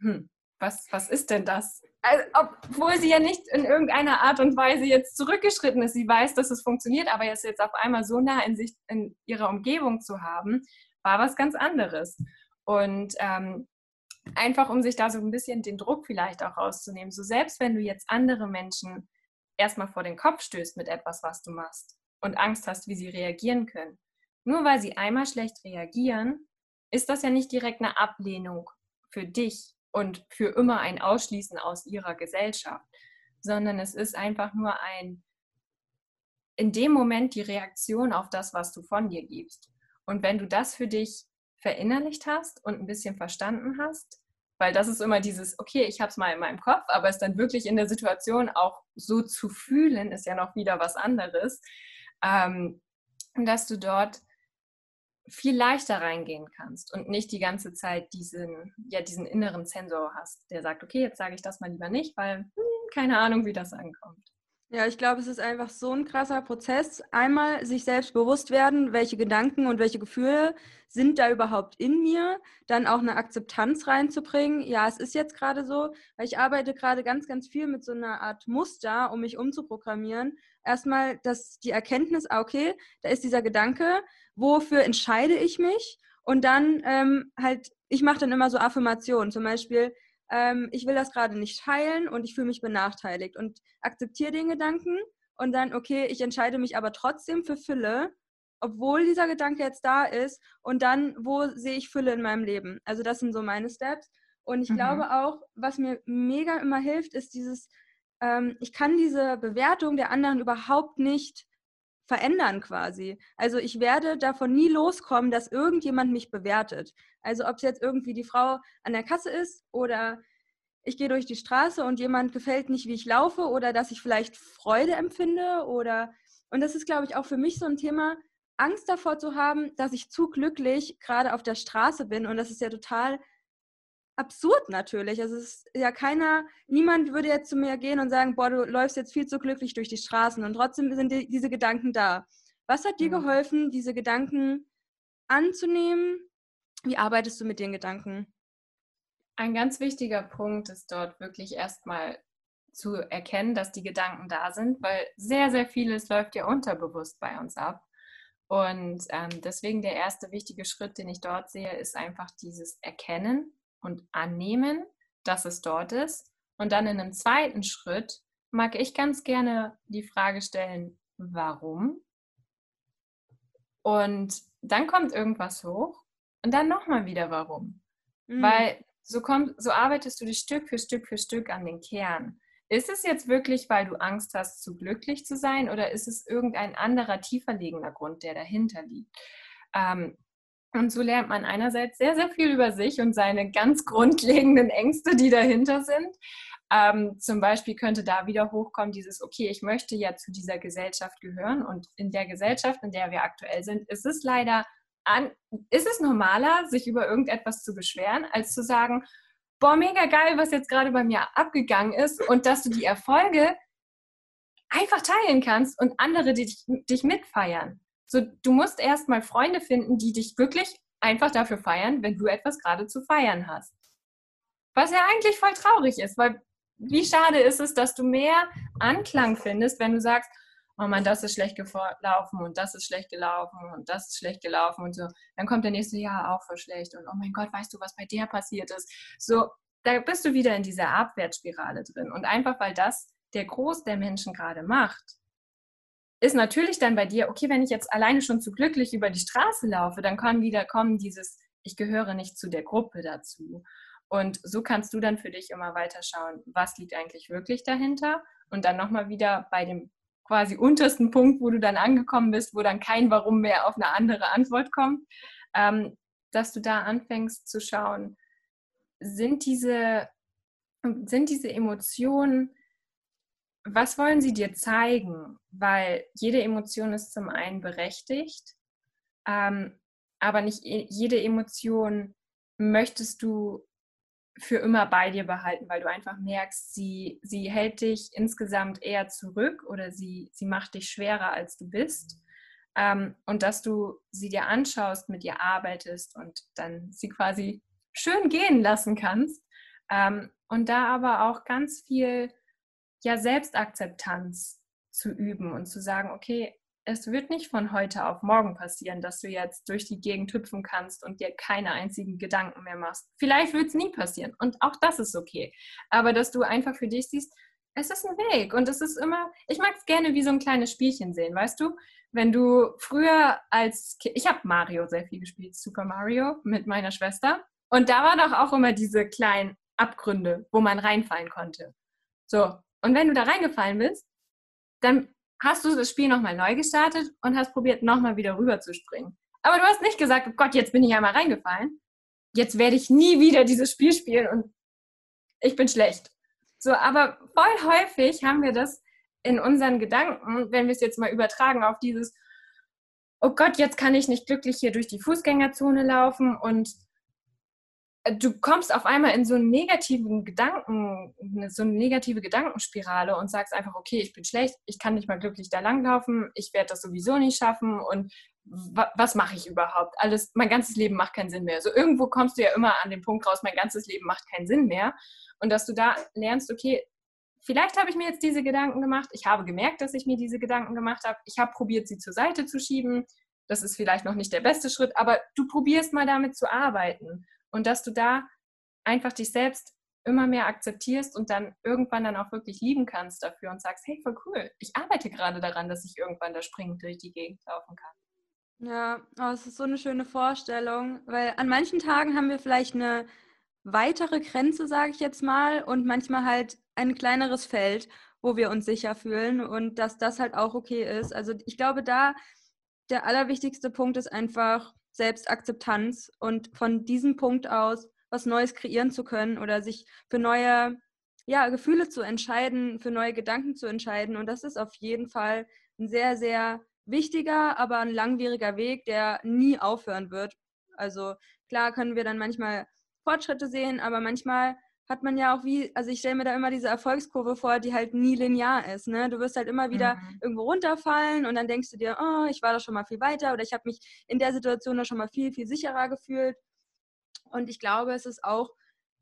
hm, was, was ist denn das? Also, obwohl sie ja nicht in irgendeiner Art und Weise jetzt zurückgeschritten ist. Sie weiß, dass es funktioniert, aber jetzt, jetzt auf einmal so nah in, sich, in ihrer Umgebung zu haben, war was ganz anderes. Und ähm, einfach, um sich da so ein bisschen den Druck vielleicht auch rauszunehmen. So selbst wenn du jetzt andere Menschen erstmal vor den Kopf stößt mit etwas, was du machst, und Angst hast, wie sie reagieren können. Nur weil sie einmal schlecht reagieren, ist das ja nicht direkt eine Ablehnung für dich und für immer ein Ausschließen aus ihrer Gesellschaft, sondern es ist einfach nur ein, in dem Moment die Reaktion auf das, was du von dir gibst. Und wenn du das für dich verinnerlicht hast und ein bisschen verstanden hast, weil das ist immer dieses, okay, ich habe es mal in meinem Kopf, aber es dann wirklich in der Situation auch so zu fühlen, ist ja noch wieder was anderes ähm, dass du dort viel leichter reingehen kannst und nicht die ganze Zeit diesen, ja, diesen inneren Sensor hast, der sagt, okay, jetzt sage ich das mal lieber nicht, weil hm, keine Ahnung, wie das ankommt. Ja, ich glaube, es ist einfach so ein krasser Prozess. Einmal sich selbst bewusst werden, welche Gedanken und welche Gefühle sind da überhaupt in mir, dann auch eine Akzeptanz reinzubringen. Ja, es ist jetzt gerade so, weil ich arbeite gerade ganz, ganz viel mit so einer Art Muster, um mich umzuprogrammieren. Erstmal dass die Erkenntnis, ah, okay, da ist dieser Gedanke, wofür entscheide ich mich? Und dann ähm, halt, ich mache dann immer so Affirmationen, zum Beispiel, ähm, ich will das gerade nicht teilen und ich fühle mich benachteiligt und akzeptiere den Gedanken und dann, okay, ich entscheide mich aber trotzdem für Fülle, obwohl dieser Gedanke jetzt da ist und dann, wo sehe ich Fülle in meinem Leben? Also das sind so meine Steps. Und ich mhm. glaube auch, was mir mega immer hilft, ist dieses, ähm, ich kann diese Bewertung der anderen überhaupt nicht verändern quasi. Also ich werde davon nie loskommen, dass irgendjemand mich bewertet. Also ob es jetzt irgendwie die Frau an der Kasse ist oder ich gehe durch die Straße und jemand gefällt nicht, wie ich laufe oder dass ich vielleicht Freude empfinde oder und das ist, glaube ich, auch für mich so ein Thema, Angst davor zu haben, dass ich zu glücklich gerade auf der Straße bin und das ist ja total absurd natürlich. Also es ist ja keiner, niemand würde jetzt zu mir gehen und sagen, boah, du läufst jetzt viel zu glücklich durch die Straßen und trotzdem sind die, diese Gedanken da. Was hat dir mhm. geholfen, diese Gedanken anzunehmen? Wie arbeitest du mit den Gedanken? Ein ganz wichtiger Punkt ist dort wirklich erstmal zu erkennen, dass die Gedanken da sind, weil sehr, sehr vieles läuft ja unterbewusst bei uns ab. Und ähm, deswegen der erste wichtige Schritt, den ich dort sehe, ist einfach dieses Erkennen und Annehmen, dass es dort ist. Und dann in einem zweiten Schritt mag ich ganz gerne die Frage stellen, warum? Und dann kommt irgendwas hoch und dann nochmal wieder warum. Mhm. Weil so, kommt, so arbeitest du dich Stück für Stück für Stück an den Kern. Ist es jetzt wirklich, weil du Angst hast, zu glücklich zu sein oder ist es irgendein anderer, tiefer liegender Grund, der dahinter liegt? Ähm, und so lernt man einerseits sehr, sehr viel über sich und seine ganz grundlegenden Ängste, die dahinter sind. Ähm, zum Beispiel könnte da wieder hochkommen, dieses, okay, ich möchte ja zu dieser Gesellschaft gehören und in der Gesellschaft, in der wir aktuell sind, ist es leider an, ist es normaler, sich über irgendetwas zu beschweren, als zu sagen, boah, mega geil, was jetzt gerade bei mir abgegangen ist und dass du die Erfolge einfach teilen kannst und andere dich, dich mitfeiern. So, du musst erstmal Freunde finden, die dich wirklich einfach dafür feiern, wenn du etwas gerade zu feiern hast. Was ja eigentlich voll traurig ist, weil wie schade ist es, dass du mehr Anklang findest, wenn du sagst, oh Mann, das ist schlecht gelaufen und das ist schlecht gelaufen und das ist schlecht gelaufen und so. Dann kommt der nächste Jahr auch voll schlecht und oh mein Gott, weißt du, was bei dir passiert ist? So, da bist du wieder in dieser Abwärtsspirale drin. Und einfach weil das der Groß der Menschen gerade macht, ist natürlich dann bei dir, okay, wenn ich jetzt alleine schon zu glücklich über die Straße laufe, dann kann wieder kommen dieses, ich gehöre nicht zu der Gruppe dazu. Und so kannst du dann für dich immer weiter schauen, was liegt eigentlich wirklich dahinter und dann nochmal wieder bei dem quasi untersten Punkt, wo du dann angekommen bist, wo dann kein Warum mehr auf eine andere Antwort kommt, ähm, dass du da anfängst zu schauen, sind diese, sind diese Emotionen, was wollen sie dir zeigen? Weil jede Emotion ist zum einen berechtigt, ähm, aber nicht jede Emotion möchtest du für immer bei dir behalten, weil du einfach merkst, sie, sie hält dich insgesamt eher zurück oder sie, sie macht dich schwerer, als du bist. Ähm, und dass du sie dir anschaust, mit ihr arbeitest und dann sie quasi schön gehen lassen kannst. Ähm, und da aber auch ganz viel ja, Selbstakzeptanz zu üben und zu sagen, okay, es wird nicht von heute auf morgen passieren, dass du jetzt durch die Gegend hüpfen kannst und dir keine einzigen Gedanken mehr machst. Vielleicht wird es nie passieren und auch das ist okay. Aber dass du einfach für dich siehst, es ist ein Weg und es ist immer, ich mag es gerne wie so ein kleines Spielchen sehen, weißt du? Wenn du früher als Kind, ich habe Mario sehr viel gespielt, Super Mario mit meiner Schwester und da war doch auch immer diese kleinen Abgründe, wo man reinfallen konnte. So, und wenn du da reingefallen bist, dann hast du das Spiel nochmal neu gestartet und hast probiert, nochmal wieder rüber zu springen. Aber du hast nicht gesagt, oh Gott, jetzt bin ich einmal reingefallen. Jetzt werde ich nie wieder dieses Spiel spielen und ich bin schlecht. So, aber voll häufig haben wir das in unseren Gedanken, wenn wir es jetzt mal übertragen auf dieses, oh Gott, jetzt kann ich nicht glücklich hier durch die Fußgängerzone laufen und du kommst auf einmal in so einen negativen Gedanken, so eine negative Gedankenspirale und sagst einfach, okay, ich bin schlecht, ich kann nicht mal glücklich da langlaufen, ich werde das sowieso nicht schaffen und was mache ich überhaupt? Alles, mein ganzes Leben macht keinen Sinn mehr. So irgendwo kommst du ja immer an den Punkt raus, mein ganzes Leben macht keinen Sinn mehr. Und dass du da lernst, okay, vielleicht habe ich mir jetzt diese Gedanken gemacht, ich habe gemerkt, dass ich mir diese Gedanken gemacht habe, ich habe probiert, sie zur Seite zu schieben. Das ist vielleicht noch nicht der beste Schritt, aber du probierst mal damit zu arbeiten und dass du da einfach dich selbst immer mehr akzeptierst und dann irgendwann dann auch wirklich lieben kannst dafür und sagst, hey, voll cool, ich arbeite gerade daran, dass ich irgendwann da springend durch die Gegend laufen kann. Ja, oh, es ist so eine schöne Vorstellung, weil an manchen Tagen haben wir vielleicht eine weitere Grenze, sage ich jetzt mal, und manchmal halt ein kleineres Feld, wo wir uns sicher fühlen und dass das halt auch okay ist. Also ich glaube, da der allerwichtigste Punkt ist einfach, Selbstakzeptanz und von diesem Punkt aus was Neues kreieren zu können oder sich für neue ja, Gefühle zu entscheiden, für neue Gedanken zu entscheiden. Und das ist auf jeden Fall ein sehr, sehr wichtiger, aber ein langwieriger Weg, der nie aufhören wird. Also klar können wir dann manchmal Fortschritte sehen, aber manchmal hat man ja auch wie, also ich stelle mir da immer diese Erfolgskurve vor, die halt nie linear ist. Ne? Du wirst halt immer wieder mhm. irgendwo runterfallen und dann denkst du dir, oh, ich war da schon mal viel weiter oder ich habe mich in der Situation da schon mal viel, viel sicherer gefühlt. Und ich glaube, es ist auch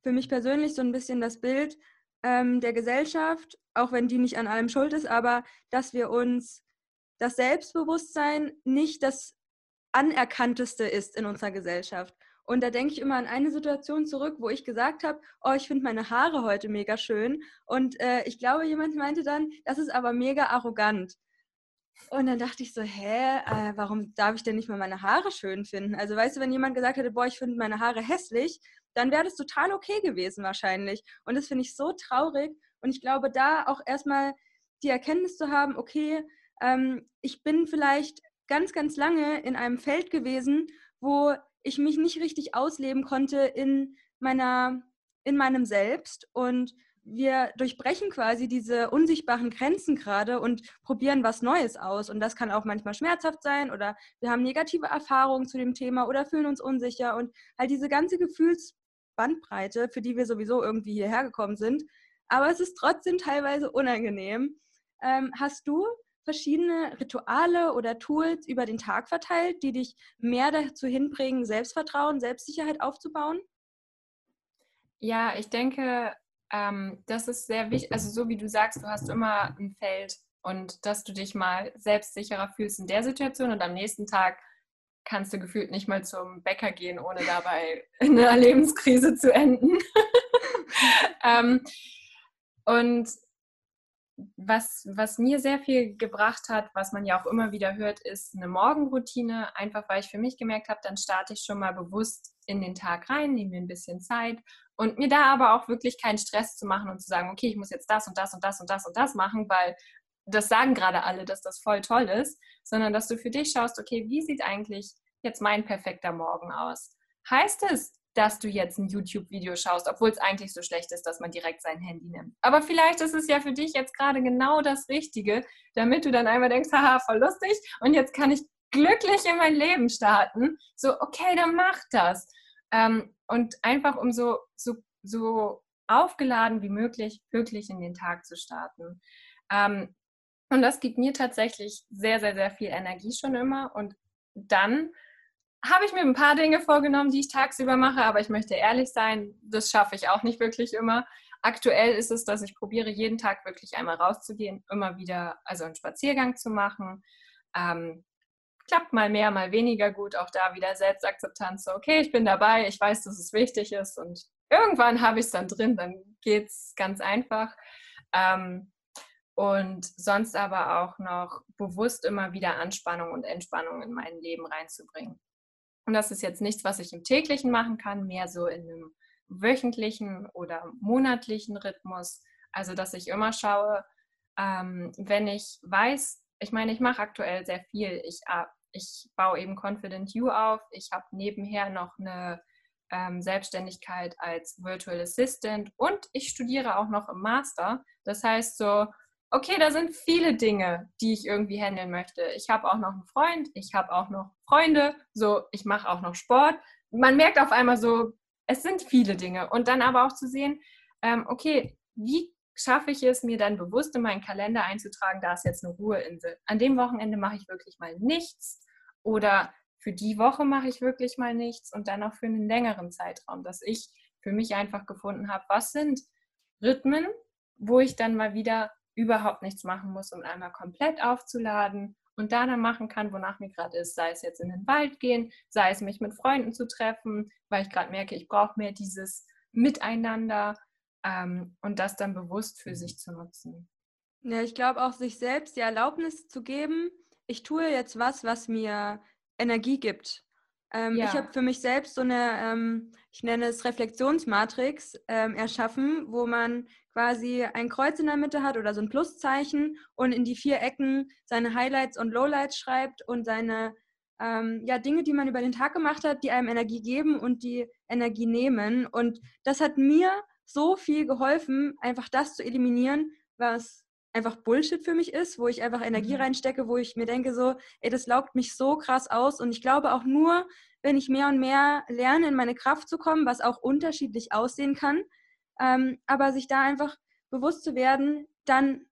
für mich persönlich so ein bisschen das Bild ähm, der Gesellschaft, auch wenn die nicht an allem schuld ist, aber dass wir uns das Selbstbewusstsein nicht das anerkannteste ist in unserer Gesellschaft. Und da denke ich immer an eine Situation zurück, wo ich gesagt habe, oh, ich finde meine Haare heute mega schön. Und äh, ich glaube, jemand meinte dann, das ist aber mega arrogant. Und dann dachte ich so, hä, äh, warum darf ich denn nicht mal meine Haare schön finden? Also weißt du, wenn jemand gesagt hätte, boah, ich finde meine Haare hässlich, dann wäre das total okay gewesen wahrscheinlich. Und das finde ich so traurig. Und ich glaube, da auch erstmal die Erkenntnis zu haben, okay, ähm, ich bin vielleicht ganz, ganz lange in einem Feld gewesen, wo ich mich nicht richtig ausleben konnte in meiner, in meinem Selbst und wir durchbrechen quasi diese unsichtbaren Grenzen gerade und probieren was Neues aus. Und das kann auch manchmal schmerzhaft sein oder wir haben negative Erfahrungen zu dem Thema oder fühlen uns unsicher und halt diese ganze Gefühlsbandbreite, für die wir sowieso irgendwie hierher gekommen sind. Aber es ist trotzdem teilweise unangenehm. Ähm, hast du verschiedene Rituale oder Tools über den Tag verteilt, die dich mehr dazu hinbringen, Selbstvertrauen, Selbstsicherheit aufzubauen? Ja, ich denke, ähm, das ist sehr wichtig. Also so wie du sagst, du hast immer ein Feld und dass du dich mal selbstsicherer fühlst in der Situation und am nächsten Tag kannst du gefühlt nicht mal zum Bäcker gehen, ohne dabei in einer Lebenskrise zu enden. ähm, und was, was mir sehr viel gebracht hat, was man ja auch immer wieder hört, ist eine Morgenroutine. Einfach weil ich für mich gemerkt habe, dann starte ich schon mal bewusst in den Tag rein, nehme mir ein bisschen Zeit und mir da aber auch wirklich keinen Stress zu machen und zu sagen, okay, ich muss jetzt das und das und das und das und das machen, weil das sagen gerade alle, dass das voll toll ist, sondern dass du für dich schaust, okay, wie sieht eigentlich jetzt mein perfekter Morgen aus? Heißt es, dass du jetzt ein YouTube-Video schaust, obwohl es eigentlich so schlecht ist, dass man direkt sein Handy nimmt. Aber vielleicht ist es ja für dich jetzt gerade genau das Richtige, damit du dann einmal denkst, haha, voll lustig und jetzt kann ich glücklich in mein Leben starten. So, okay, dann mach das. Ähm, und einfach um so, so, so aufgeladen wie möglich wirklich in den Tag zu starten. Ähm, und das gibt mir tatsächlich sehr, sehr, sehr viel Energie schon immer. Und dann habe ich mir ein paar Dinge vorgenommen, die ich tagsüber mache, aber ich möchte ehrlich sein, das schaffe ich auch nicht wirklich immer. Aktuell ist es, dass ich probiere, jeden Tag wirklich einmal rauszugehen, immer wieder also einen Spaziergang zu machen. Ähm, klappt mal mehr, mal weniger gut. Auch da wieder Selbstakzeptanz. So, okay, ich bin dabei, ich weiß, dass es wichtig ist und irgendwann habe ich es dann drin, dann geht es ganz einfach. Ähm, und sonst aber auch noch bewusst immer wieder Anspannung und Entspannung in mein Leben reinzubringen. Und das ist jetzt nichts, was ich im täglichen machen kann, mehr so in einem wöchentlichen oder monatlichen Rhythmus. Also, dass ich immer schaue, ähm, wenn ich weiß, ich meine, ich mache aktuell sehr viel. Ich, äh, ich baue eben Confident You auf. Ich habe nebenher noch eine ähm, Selbstständigkeit als Virtual Assistant und ich studiere auch noch im Master. Das heißt so, okay, da sind viele Dinge, die ich irgendwie handeln möchte. Ich habe auch noch einen Freund, ich habe auch noch Freunde, so, ich mache auch noch Sport. Man merkt auf einmal so, es sind viele Dinge. Und dann aber auch zu sehen, ähm, okay, wie schaffe ich es, mir dann bewusst in meinen Kalender einzutragen, da ist jetzt eine Ruheinsel. An dem Wochenende mache ich wirklich mal nichts oder für die Woche mache ich wirklich mal nichts und dann auch für einen längeren Zeitraum, dass ich für mich einfach gefunden habe, was sind Rhythmen, wo ich dann mal wieder überhaupt nichts machen muss, um einmal komplett aufzuladen und da dann machen kann, wonach mir gerade ist, sei es jetzt in den Wald gehen, sei es mich mit Freunden zu treffen, weil ich gerade merke, ich brauche mehr dieses Miteinander ähm, und das dann bewusst für sich zu nutzen. Ja, ich glaube auch, sich selbst die Erlaubnis zu geben, ich tue jetzt was, was mir Energie gibt. Ähm, ja. Ich habe für mich selbst so eine, ähm, ich nenne es Reflexionsmatrix, ähm, erschaffen, wo man quasi ein Kreuz in der Mitte hat oder so ein Pluszeichen und in die vier Ecken seine Highlights und Lowlights schreibt und seine ähm, ja, Dinge, die man über den Tag gemacht hat, die einem Energie geben und die Energie nehmen. Und das hat mir so viel geholfen, einfach das zu eliminieren, was einfach Bullshit für mich ist, wo ich einfach Energie mhm. reinstecke, wo ich mir denke, so, ey, das laugt mich so krass aus. Und ich glaube auch nur, wenn ich mehr und mehr lerne, in meine Kraft zu kommen, was auch unterschiedlich aussehen kann, ähm, aber sich da einfach bewusst zu werden, dann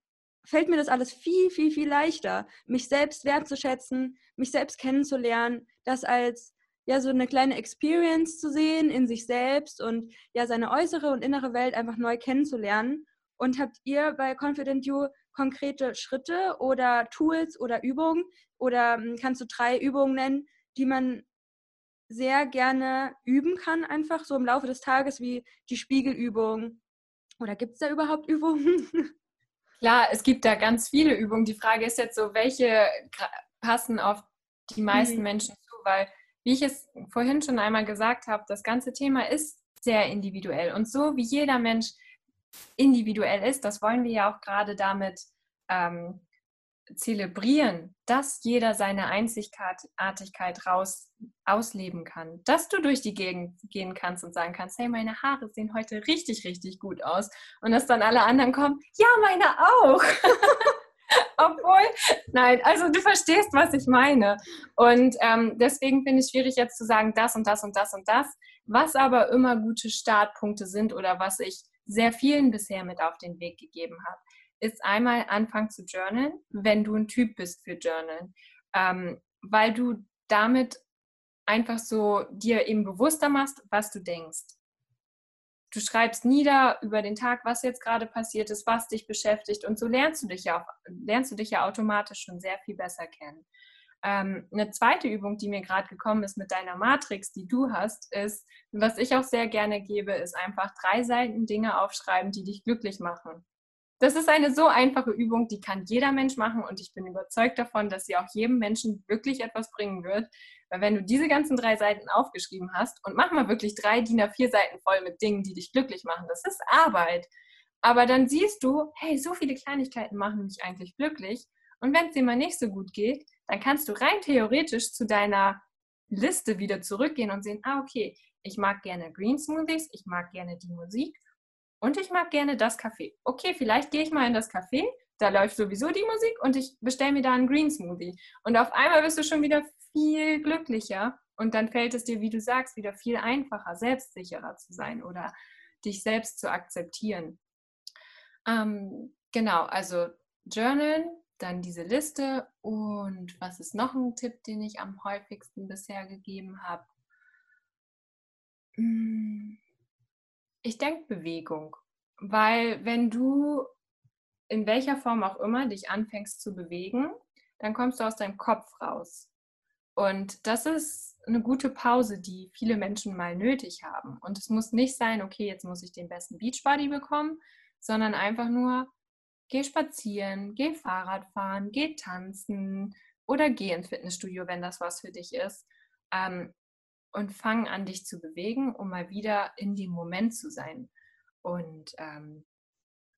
fällt mir das alles viel, viel, viel leichter, mich selbst wertzuschätzen, mich selbst kennenzulernen, das als ja so eine kleine Experience zu sehen in sich selbst und ja seine äußere und innere Welt einfach neu kennenzulernen. Und habt ihr bei Confident You konkrete Schritte oder Tools oder Übungen oder hm, kannst du drei Übungen nennen, die man sehr gerne üben kann, einfach so im Laufe des Tages, wie die Spiegelübung? Oder gibt es da überhaupt Übungen? Klar, es gibt da ganz viele Übungen. Die Frage ist jetzt so, welche passen auf die meisten mhm. Menschen zu, weil, wie ich es vorhin schon einmal gesagt habe, das ganze Thema ist sehr individuell. Und so wie jeder Mensch individuell ist, das wollen wir ja auch gerade damit ähm, zelebrieren, dass jeder seine Einzigartigkeit raus ausleben kann, dass du durch die Gegend gehen kannst und sagen kannst, hey, meine Haare sehen heute richtig, richtig gut aus und dass dann alle anderen kommen, ja, meine auch. Obwohl, nein, also du verstehst, was ich meine. Und ähm, deswegen finde ich schwierig jetzt zu sagen, das und das und das und das. Was aber immer gute Startpunkte sind oder was ich sehr vielen bisher mit auf den Weg gegeben habe, ist einmal anfangen zu journalen, wenn du ein Typ bist für Journalen, ähm, weil du damit einfach so dir eben bewusster machst, was du denkst. Du schreibst nieder über den Tag, was jetzt gerade passiert ist, was dich beschäftigt und so lernst du dich ja, auch, lernst du dich ja automatisch schon sehr viel besser kennen. Ähm, eine zweite Übung, die mir gerade gekommen ist mit deiner Matrix, die du hast, ist, was ich auch sehr gerne gebe, ist einfach drei Seiten Dinge aufschreiben, die dich glücklich machen. Das ist eine so einfache Übung, die kann jeder Mensch machen und ich bin überzeugt davon, dass sie auch jedem Menschen wirklich etwas bringen wird. Weil wenn du diese ganzen drei Seiten aufgeschrieben hast und mach mal wirklich drei DIN A4 Seiten voll mit Dingen, die dich glücklich machen, das ist Arbeit. Aber dann siehst du, hey, so viele Kleinigkeiten machen mich eigentlich glücklich. Und wenn es dir mal nicht so gut geht, dann kannst du rein theoretisch zu deiner Liste wieder zurückgehen und sehen, ah, okay, ich mag gerne Green Smoothies, ich mag gerne die Musik und ich mag gerne das Café. Okay, vielleicht gehe ich mal in das Café, da läuft sowieso die Musik und ich bestelle mir da einen Green Smoothie. Und auf einmal wirst du schon wieder viel glücklicher und dann fällt es dir, wie du sagst, wieder viel einfacher, selbstsicherer zu sein oder dich selbst zu akzeptieren. Ähm, genau, also Journal, dann diese Liste und was ist noch ein Tipp, den ich am häufigsten bisher gegeben habe? Hm ich denke Bewegung, weil wenn du in welcher Form auch immer dich anfängst zu bewegen, dann kommst du aus deinem Kopf raus. Und das ist eine gute Pause, die viele Menschen mal nötig haben. Und es muss nicht sein, okay, jetzt muss ich den besten Beachbody bekommen, sondern einfach nur, geh spazieren, geh Fahrrad fahren, geh tanzen oder geh ins Fitnessstudio, wenn das was für dich ist. Ähm, und fang an, dich zu bewegen, um mal wieder in dem Moment zu sein und ähm,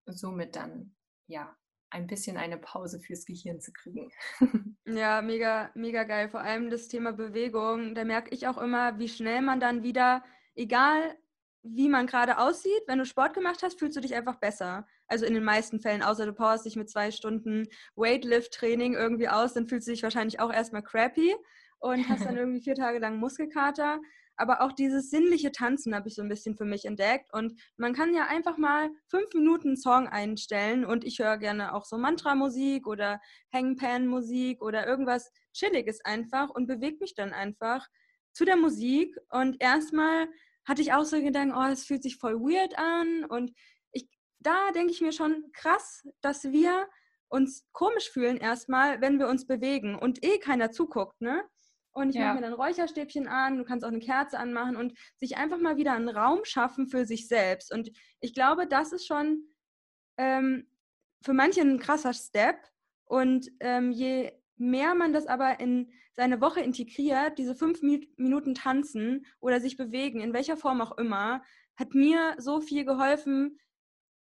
somit dann ja ein bisschen eine Pause fürs Gehirn zu kriegen. ja, mega, mega geil. Vor allem das Thema Bewegung. Da merke ich auch immer, wie schnell man dann wieder, egal wie man gerade aussieht, wenn du Sport gemacht hast, fühlst du dich einfach besser. Also in den meisten Fällen, außer du powerst dich mit zwei Stunden Weightlift-Training irgendwie aus, dann fühlst du dich wahrscheinlich auch erstmal crappy und hast dann irgendwie vier Tage lang Muskelkater. Aber auch dieses sinnliche Tanzen habe ich so ein bisschen für mich entdeckt. Und man kann ja einfach mal fünf Minuten einen Song einstellen. Und ich höre gerne auch so Mantra-Musik oder Hangpan-Musik oder irgendwas Chilliges einfach und bewege mich dann einfach zu der Musik. Und erstmal hatte ich auch so Gedanken, oh, es fühlt sich voll weird an. Und ich, da denke ich mir schon krass, dass wir uns komisch fühlen erstmal, wenn wir uns bewegen und eh keiner zuguckt, ne? Und ich ja. mache mir dann Räucherstäbchen an, du kannst auch eine Kerze anmachen und sich einfach mal wieder einen Raum schaffen für sich selbst. Und ich glaube, das ist schon ähm, für manche ein krasser Step. Und ähm, je mehr man das aber in seine Woche integriert, diese fünf Minuten tanzen oder sich bewegen, in welcher Form auch immer, hat mir so viel geholfen,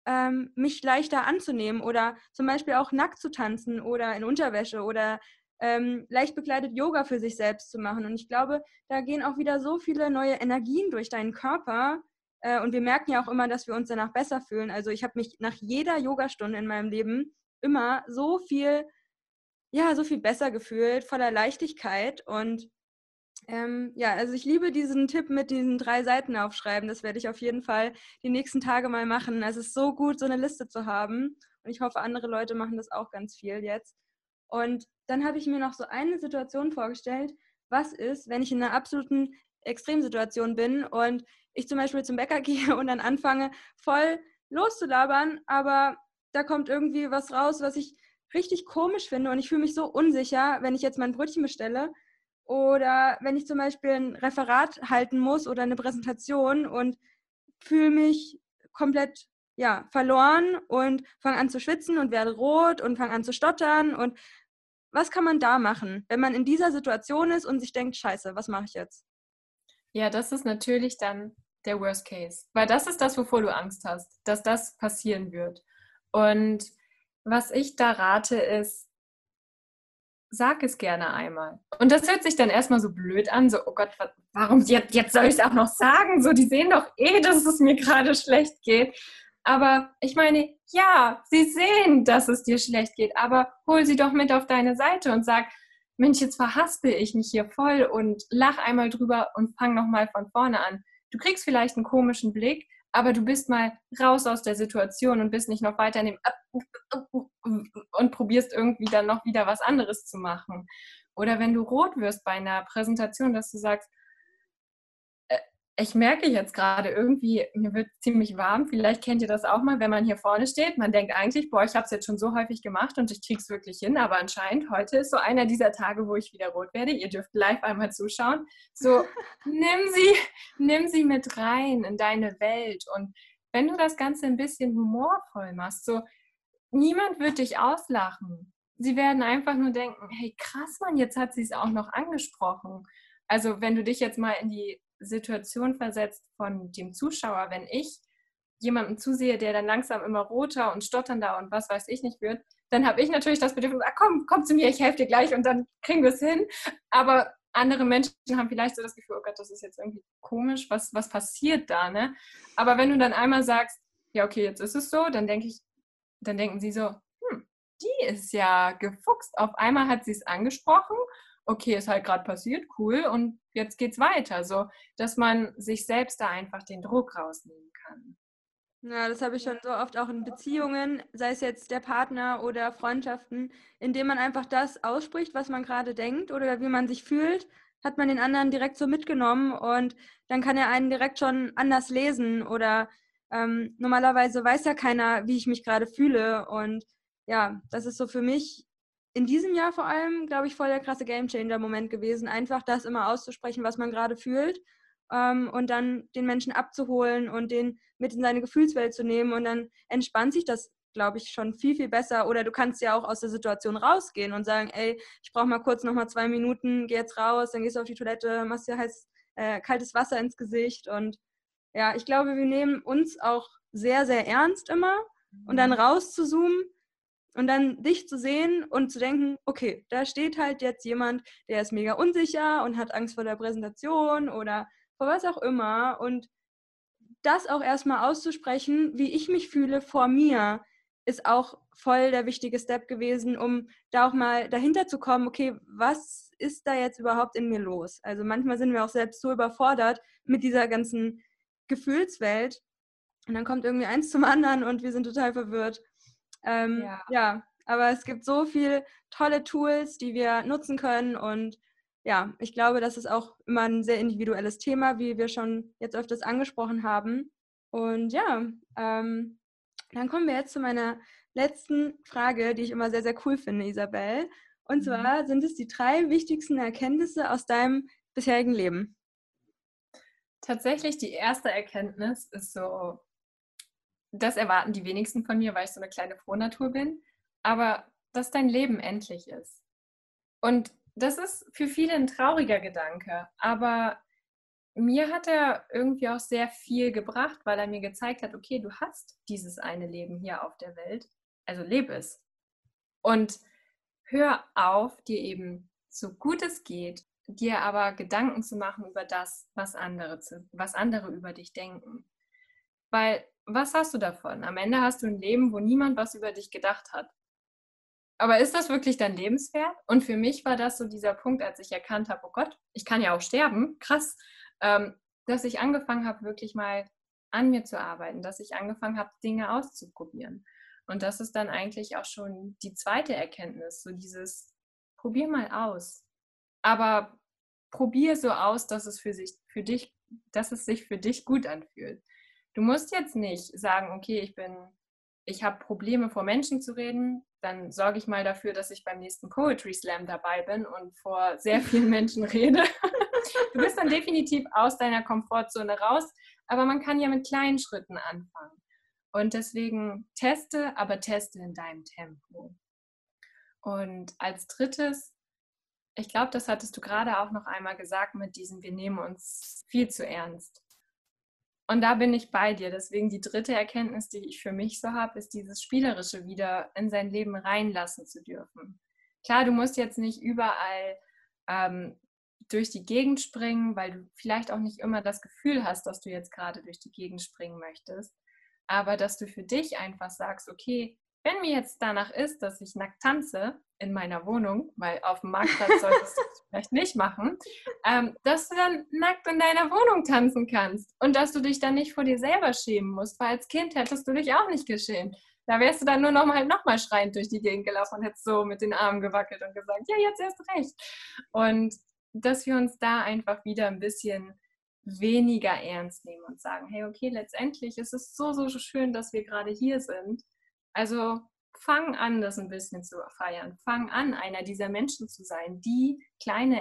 ähm, mich leichter anzunehmen oder zum Beispiel auch nackt zu tanzen oder in Unterwäsche oder ähm, leicht bekleidet Yoga für sich selbst zu machen. Und ich glaube, da gehen auch wieder so viele neue Energien durch deinen Körper. Äh, und wir merken ja auch immer, dass wir uns danach besser fühlen. Also ich habe mich nach jeder Yogastunde in meinem Leben immer so viel, ja, so viel besser gefühlt, voller Leichtigkeit. Und ähm, ja, also ich liebe diesen Tipp mit diesen drei Seiten aufschreiben. Das werde ich auf jeden Fall die nächsten Tage mal machen. Es ist so gut, so eine Liste zu haben. Und ich hoffe, andere Leute machen das auch ganz viel jetzt. Und dann habe ich mir noch so eine Situation vorgestellt, was ist, wenn ich in einer absoluten Extremsituation bin und ich zum Beispiel zum Bäcker gehe und dann anfange, voll loszulabern, aber da kommt irgendwie was raus, was ich richtig komisch finde und ich fühle mich so unsicher, wenn ich jetzt mein Brötchen bestelle oder wenn ich zum Beispiel ein Referat halten muss oder eine Präsentation und fühle mich komplett ja, verloren und fange an zu schwitzen und werde rot und fange an zu stottern und was kann man da machen, wenn man in dieser Situation ist und sich denkt, scheiße, was mache ich jetzt? Ja, das ist natürlich dann der Worst Case, weil das ist das, wovor du Angst hast, dass das passieren wird. Und was ich da rate, ist, sag es gerne einmal. Und das hört sich dann erstmal so blöd an, so, oh Gott, warum jetzt, jetzt soll ich es auch noch sagen? So, die sehen doch eh, dass es mir gerade schlecht geht. Aber ich meine, ja, sie sehen, dass es dir schlecht geht, aber hol sie doch mit auf deine Seite und sag, Mensch, jetzt verhaspel ich mich hier voll und lach einmal drüber und fang nochmal von vorne an. Du kriegst vielleicht einen komischen Blick, aber du bist mal raus aus der Situation und bist nicht noch weiter in dem und probierst irgendwie dann noch wieder was anderes zu machen. Oder wenn du rot wirst bei einer Präsentation, dass du sagst, ich merke jetzt gerade irgendwie, mir wird ziemlich warm. Vielleicht kennt ihr das auch mal, wenn man hier vorne steht. Man denkt eigentlich, boah, ich habe es jetzt schon so häufig gemacht und ich kriege es wirklich hin. Aber anscheinend heute ist so einer dieser Tage, wo ich wieder rot werde. Ihr dürft live einmal zuschauen. So, nimm sie, nimm sie mit rein in deine Welt. Und wenn du das Ganze ein bisschen humorvoll machst, so, niemand wird dich auslachen. Sie werden einfach nur denken, hey, krass, Mann, jetzt hat sie es auch noch angesprochen. Also wenn du dich jetzt mal in die Situation versetzt von dem Zuschauer, wenn ich jemanden zusehe, der dann langsam immer roter und stotternder und was weiß ich nicht wird, dann habe ich natürlich das Bedürfnis, ah, komm, komm zu mir, ich helfe dir gleich und dann kriegen wir es hin. Aber andere Menschen haben vielleicht so das Gefühl, oh Gott, das ist jetzt irgendwie komisch, was, was passiert da, ne? Aber wenn du dann einmal sagst, ja, okay, jetzt ist es so, dann denke ich, dann denken sie so, hm, die ist ja gefuchst. Auf einmal hat sie es angesprochen okay, ist halt gerade passiert, cool, und jetzt geht's weiter. So, dass man sich selbst da einfach den Druck rausnehmen kann. Ja, das habe ich schon so oft auch in Beziehungen, sei es jetzt der Partner oder Freundschaften, indem man einfach das ausspricht, was man gerade denkt oder wie man sich fühlt, hat man den anderen direkt so mitgenommen und dann kann er einen direkt schon anders lesen oder ähm, normalerweise weiß ja keiner, wie ich mich gerade fühle und ja, das ist so für mich in diesem Jahr vor allem, glaube ich, voll der krasse Gamechanger-Moment gewesen, einfach das immer auszusprechen, was man gerade fühlt ähm, und dann den Menschen abzuholen und den mit in seine Gefühlswelt zu nehmen. Und dann entspannt sich das, glaube ich, schon viel, viel besser. Oder du kannst ja auch aus der Situation rausgehen und sagen, ey, ich brauche mal kurz nochmal zwei Minuten, geh jetzt raus, dann gehst du auf die Toilette, machst dir heiß, äh, kaltes Wasser ins Gesicht. Und ja, ich glaube, wir nehmen uns auch sehr, sehr ernst immer. Und dann raus zu zoomen und dann dich zu sehen und zu denken, okay, da steht halt jetzt jemand, der ist mega unsicher und hat Angst vor der Präsentation oder vor was auch immer. Und das auch erstmal auszusprechen, wie ich mich fühle vor mir, ist auch voll der wichtige Step gewesen, um da auch mal dahinter zu kommen, okay, was ist da jetzt überhaupt in mir los? Also manchmal sind wir auch selbst so überfordert mit dieser ganzen Gefühlswelt. Und dann kommt irgendwie eins zum anderen und wir sind total verwirrt. Ähm, ja. ja, aber es gibt so viele tolle Tools, die wir nutzen können und ja, ich glaube, das ist auch immer ein sehr individuelles Thema, wie wir schon jetzt öfters angesprochen haben. Und ja, ähm, dann kommen wir jetzt zu meiner letzten Frage, die ich immer sehr, sehr cool finde, Isabel. Und mhm. zwar sind es die drei wichtigsten Erkenntnisse aus deinem bisherigen Leben? Tatsächlich die erste Erkenntnis ist so, das erwarten die wenigsten von mir, weil ich so eine kleine Frohnatur bin, aber dass dein Leben endlich ist. Und das ist für viele ein trauriger Gedanke, aber mir hat er irgendwie auch sehr viel gebracht, weil er mir gezeigt hat, okay, du hast dieses eine Leben hier auf der Webe, also lebe es. Und hör auf, dir eben so gut es geht, dir aber Gedanken zu machen über das, was andere, zu, was andere über dich denken. Weil was hast du davon? Am Ende hast du ein Leben, wo niemand was über dich gedacht hat. Aber ist das wirklich dein Lebenswert? Und für mich war das so dieser Punkt, als ich erkannt habe, oh Gott, ich kann ja auch sterben, krass, ähm, dass ich angefangen habe, wirklich mal an mir zu arbeiten, dass ich angefangen habe, Dinge auszuprobieren. Und das ist dann eigentlich auch schon die zweite Erkenntnis, so dieses, probier mal aus. Aber probier so aus, dass es für, sich, für dich, dass es sich für dich gut anfühlt. Du musst jetzt nicht sagen, okay, ich bin, ich habe Probleme vor Menschen zu reden, dann sorge ich mal dafür, dass ich beim nächsten Poetry Slam dabei bin und vor sehr vielen Menschen rede. Du bist dann definitiv aus deiner Komfortzone raus, aber man kann ja mit kleinen Schritten anfangen. Und deswegen teste, aber teste in deinem Tempo. Und als drittes, ich glaube, das hattest du gerade auch noch einmal gesagt mit diesem, wir nehmen uns viel zu ernst. Und da bin ich bei dir. Deswegen die dritte Erkenntnis, die ich für mich so habe, ist dieses Spielerische wieder in sein Leben reinlassen zu dürfen. Klar, du musst jetzt nicht überall ähm, durch die Gegend springen, weil du vielleicht auch nicht immer das Gefühl hast, dass du jetzt gerade durch die Gegend springen möchtest. Aber dass du für dich einfach sagst, okay, wenn mir jetzt danach ist, dass ich nackt tanze in meiner Wohnung, weil auf dem Marktplatz solltest du es vielleicht nicht machen, ähm, dass du dann nackt in deiner Wohnung tanzen kannst und dass du dich dann nicht vor dir selber schämen musst, weil als Kind hättest du dich auch nicht geschämt. Da wärst du dann nur noch mal, noch mal schreiend durch die Gegend gelaufen und hättest so mit den Armen gewackelt und gesagt, ja, jetzt erst recht. Und dass wir uns da einfach wieder ein bisschen weniger ernst nehmen und sagen, hey, okay, letztendlich ist es so, so schön, dass wir gerade hier sind also fang an, das ein bisschen zu feiern. Fang an, einer dieser Menschen zu sein, die kleine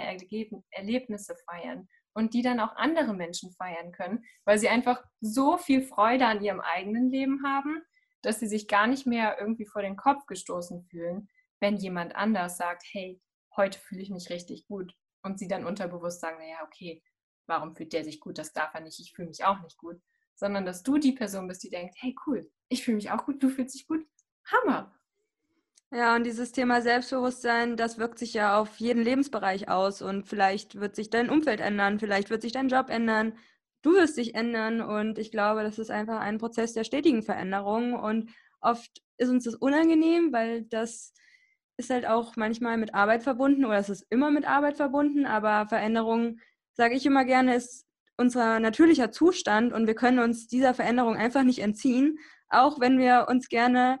Erlebnisse feiern und die dann auch andere Menschen feiern können, weil sie einfach so viel Freude an ihrem eigenen Leben haben, dass sie sich gar nicht mehr irgendwie vor den Kopf gestoßen fühlen, wenn jemand anders sagt, hey, heute fühle ich mich richtig gut. Und sie dann unterbewusst sagen, naja, okay, warum fühlt der sich gut? Das darf er nicht, ich fühle mich auch nicht gut sondern dass du die Person bist, die denkt, hey cool, ich fühle mich auch gut, du fühlst dich gut, Hammer. Ja, und dieses Thema Selbstbewusstsein, das wirkt sich ja auf jeden Lebensbereich aus und vielleicht wird sich dein Umfeld ändern, vielleicht wird sich dein Job ändern, du wirst dich ändern und ich glaube, das ist einfach ein Prozess der stetigen Veränderung und oft ist uns das unangenehm, weil das ist halt auch manchmal mit Arbeit verbunden oder es ist immer mit Arbeit verbunden, aber Veränderung, sage ich immer gerne, ist unser natürlicher Zustand und wir können uns dieser Veränderung einfach nicht entziehen, auch wenn wir uns gerne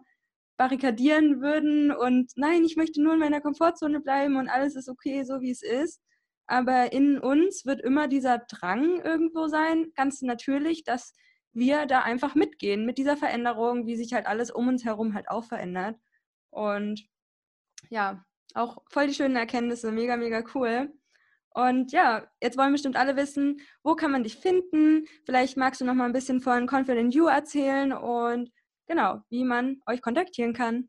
barrikadieren würden und nein, ich möchte nur in meiner Komfortzone bleiben und alles ist okay, so wie es ist. Aber in uns wird immer dieser Drang irgendwo sein, ganz natürlich, dass wir da einfach mitgehen mit dieser Veränderung, wie sich halt alles um uns herum halt auch verändert. Und ja, auch voll die schönen Erkenntnisse, mega, mega cool. Und ja, jetzt wollen bestimmt alle wissen, wo kann man dich finden? Vielleicht magst du noch mal ein bisschen von Confident You erzählen und genau, wie man euch kontaktieren kann.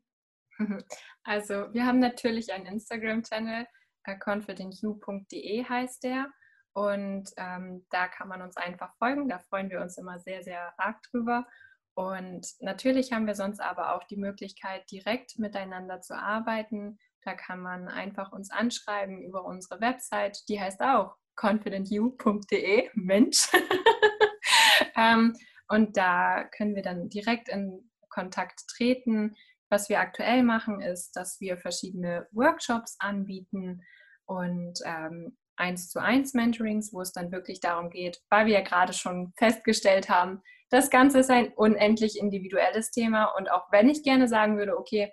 Also, wir haben natürlich einen Instagram-Channel, äh, confidentyou.de heißt der. Und ähm, da kann man uns einfach folgen. Da freuen wir uns immer sehr, sehr arg drüber. Und natürlich haben wir sonst aber auch die Möglichkeit, direkt miteinander zu arbeiten. Da kann man einfach uns anschreiben über unsere Website. Die heißt auch confidentyou.de. Mensch. ähm, und da können wir dann direkt in Kontakt treten. Was wir aktuell machen, ist, dass wir verschiedene Workshops anbieten und ähm, eins zu eins Mentorings, wo es dann wirklich darum geht, weil wir ja gerade schon festgestellt haben, das Ganze ist ein unendlich individuelles Thema und auch wenn ich gerne sagen würde, okay,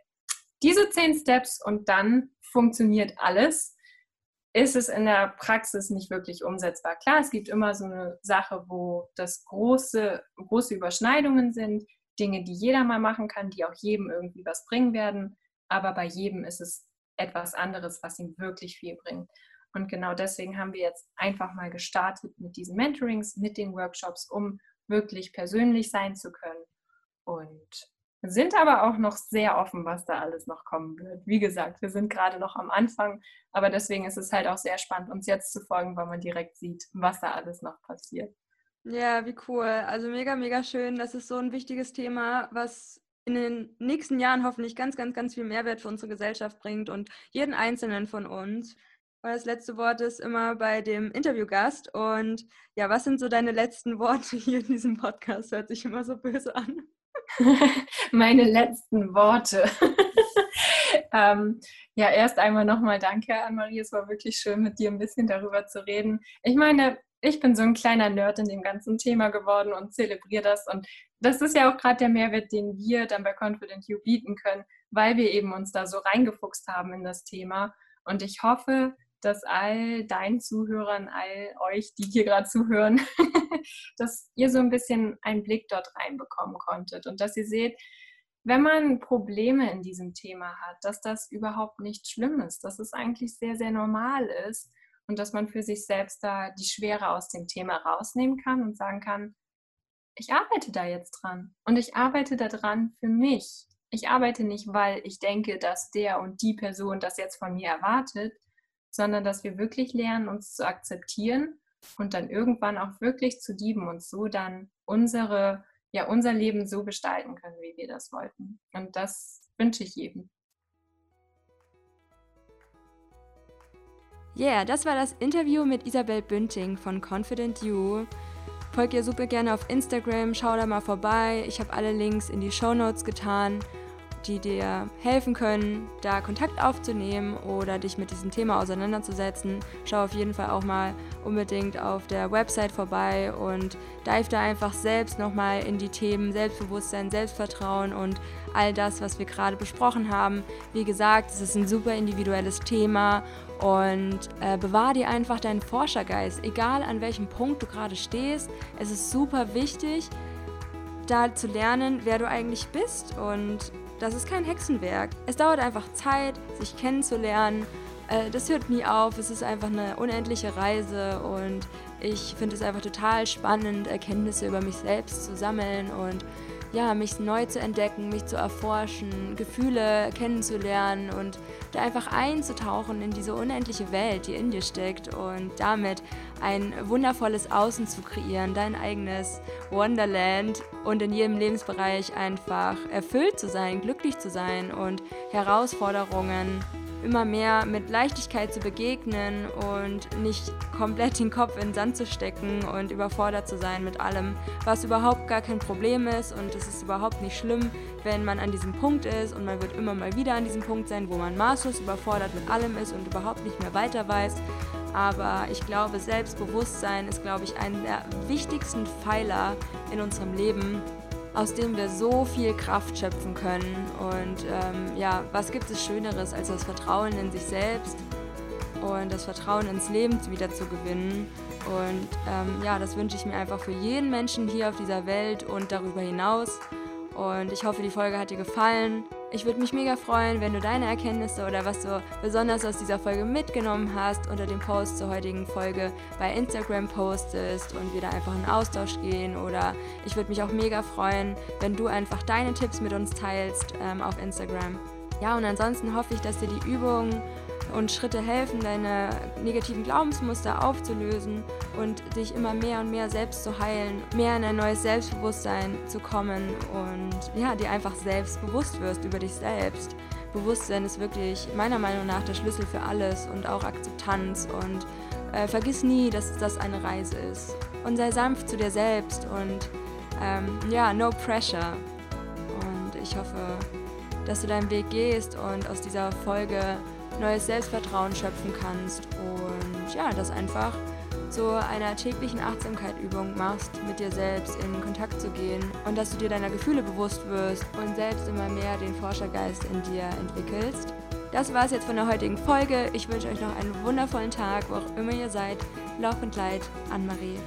diese zehn Steps und dann funktioniert alles, ist es in der Praxis nicht wirklich umsetzbar. Klar, es gibt immer so eine Sache, wo das große, große Überschneidungen sind, Dinge, die jeder mal machen kann, die auch jedem irgendwie was bringen werden, aber bei jedem ist es etwas anderes, was ihm wirklich viel bringt. Und genau deswegen haben wir jetzt einfach mal gestartet mit diesen Mentorings, mit den Workshops, um wirklich persönlich sein zu können. Und sind aber auch noch sehr offen, was da alles noch kommen wird. Wie gesagt, wir sind gerade noch am Anfang, aber deswegen ist es halt auch sehr spannend, uns jetzt zu folgen, weil man direkt sieht, was da alles noch passiert. Ja, wie cool. Also mega, mega schön. Das ist so ein wichtiges Thema, was in den nächsten Jahren hoffentlich ganz, ganz, ganz viel Mehrwert für unsere Gesellschaft bringt und jeden Einzelnen von uns. Das letzte Wort ist immer bei dem Interviewgast. Und ja, was sind so deine letzten Worte hier in diesem Podcast? Hört sich immer so böse an. Meine letzten Worte. ähm, ja, erst einmal nochmal danke, Anne-Marie. Es war wirklich schön, mit dir ein bisschen darüber zu reden. Ich meine, ich bin so ein kleiner Nerd in dem ganzen Thema geworden und zelebriere das. Und das ist ja auch gerade der Mehrwert, den wir dann bei Confident You bieten können, weil wir eben uns da so reingefuchst haben in das Thema. Und ich hoffe, dass all deinen Zuhörern, all euch, die hier gerade zuhören, dass ihr so ein bisschen einen Blick dort reinbekommen konntet und dass ihr seht, wenn man Probleme in diesem Thema hat, dass das überhaupt nicht schlimm ist, dass es eigentlich sehr, sehr normal ist und dass man für sich selbst da die Schwere aus dem Thema rausnehmen kann und sagen kann, ich arbeite da jetzt dran und ich arbeite daran für mich. Ich arbeite nicht, weil ich denke, dass der und die Person das jetzt von mir erwartet, sondern dass wir wirklich lernen, uns zu akzeptieren und dann irgendwann auch wirklich zu lieben und so dann unsere, ja, unser Leben so gestalten können, wie wir das wollten. Und das wünsche ich jedem. Yeah, das war das Interview mit Isabel Bünding von Confident You. Folgt ihr super gerne auf Instagram, schau da mal vorbei. Ich habe alle Links in die Show Notes getan die dir helfen können, da Kontakt aufzunehmen oder dich mit diesem Thema auseinanderzusetzen. Schau auf jeden Fall auch mal unbedingt auf der Website vorbei und dive da einfach selbst nochmal in die Themen Selbstbewusstsein, Selbstvertrauen und all das, was wir gerade besprochen haben. Wie gesagt, es ist ein super individuelles Thema und äh, bewahr dir einfach deinen Forschergeist, egal an welchem Punkt du gerade stehst. Es ist super wichtig, da zu lernen, wer du eigentlich bist und das ist kein Hexenwerk. Es dauert einfach Zeit, sich kennenzulernen. Äh, das hört nie auf. Es ist einfach eine unendliche Reise und ich finde es einfach total spannend, Erkenntnisse über mich selbst zu sammeln und ja, mich neu zu entdecken, mich zu erforschen, Gefühle kennenzulernen und da einfach einzutauchen in diese unendliche Welt, die in dir steckt und damit ein wundervolles Außen zu kreieren, dein eigenes Wonderland und in jedem Lebensbereich einfach erfüllt zu sein, glücklich zu sein und Herausforderungen immer mehr mit Leichtigkeit zu begegnen und nicht komplett den Kopf in den Sand zu stecken und überfordert zu sein mit allem, was überhaupt gar kein Problem ist und es ist überhaupt nicht schlimm, wenn man an diesem Punkt ist und man wird immer mal wieder an diesem Punkt sein, wo man maßlos überfordert mit allem ist und überhaupt nicht mehr weiter weiß. Aber ich glaube, Selbstbewusstsein ist, glaube ich, einer der wichtigsten Pfeiler in unserem Leben, aus dem wir so viel Kraft schöpfen können. Und ähm, ja, was gibt es Schöneres, als das Vertrauen in sich selbst und das Vertrauen ins Leben wieder zu gewinnen? Und ähm, ja, das wünsche ich mir einfach für jeden Menschen hier auf dieser Welt und darüber hinaus. Und ich hoffe, die Folge hat dir gefallen. Ich würde mich mega freuen, wenn du deine Erkenntnisse oder was du besonders aus dieser Folge mitgenommen hast, unter dem Post zur heutigen Folge bei Instagram postest und wir da einfach in Austausch gehen. Oder ich würde mich auch mega freuen, wenn du einfach deine Tipps mit uns teilst ähm, auf Instagram. Ja, und ansonsten hoffe ich, dass dir die Übung und Schritte helfen, deine negativen Glaubensmuster aufzulösen und dich immer mehr und mehr selbst zu heilen, mehr in ein neues Selbstbewusstsein zu kommen und ja, dir einfach selbst bewusst wirst über dich selbst. Bewusstsein ist wirklich meiner Meinung nach der Schlüssel für alles und auch Akzeptanz und äh, vergiss nie, dass das eine Reise ist. Und sei sanft zu dir selbst und ähm, ja, no pressure. Und ich hoffe, dass du deinen Weg gehst und aus dieser Folge neues Selbstvertrauen schöpfen kannst und ja, das einfach zu einer täglichen Achtsamkeitübung machst, mit dir selbst in Kontakt zu gehen und dass du dir deiner Gefühle bewusst wirst und selbst immer mehr den Forschergeist in dir entwickelst. Das war es jetzt von der heutigen Folge. Ich wünsche euch noch einen wundervollen Tag, wo auch immer ihr seid. Lauf und Leid, Anne-Marie.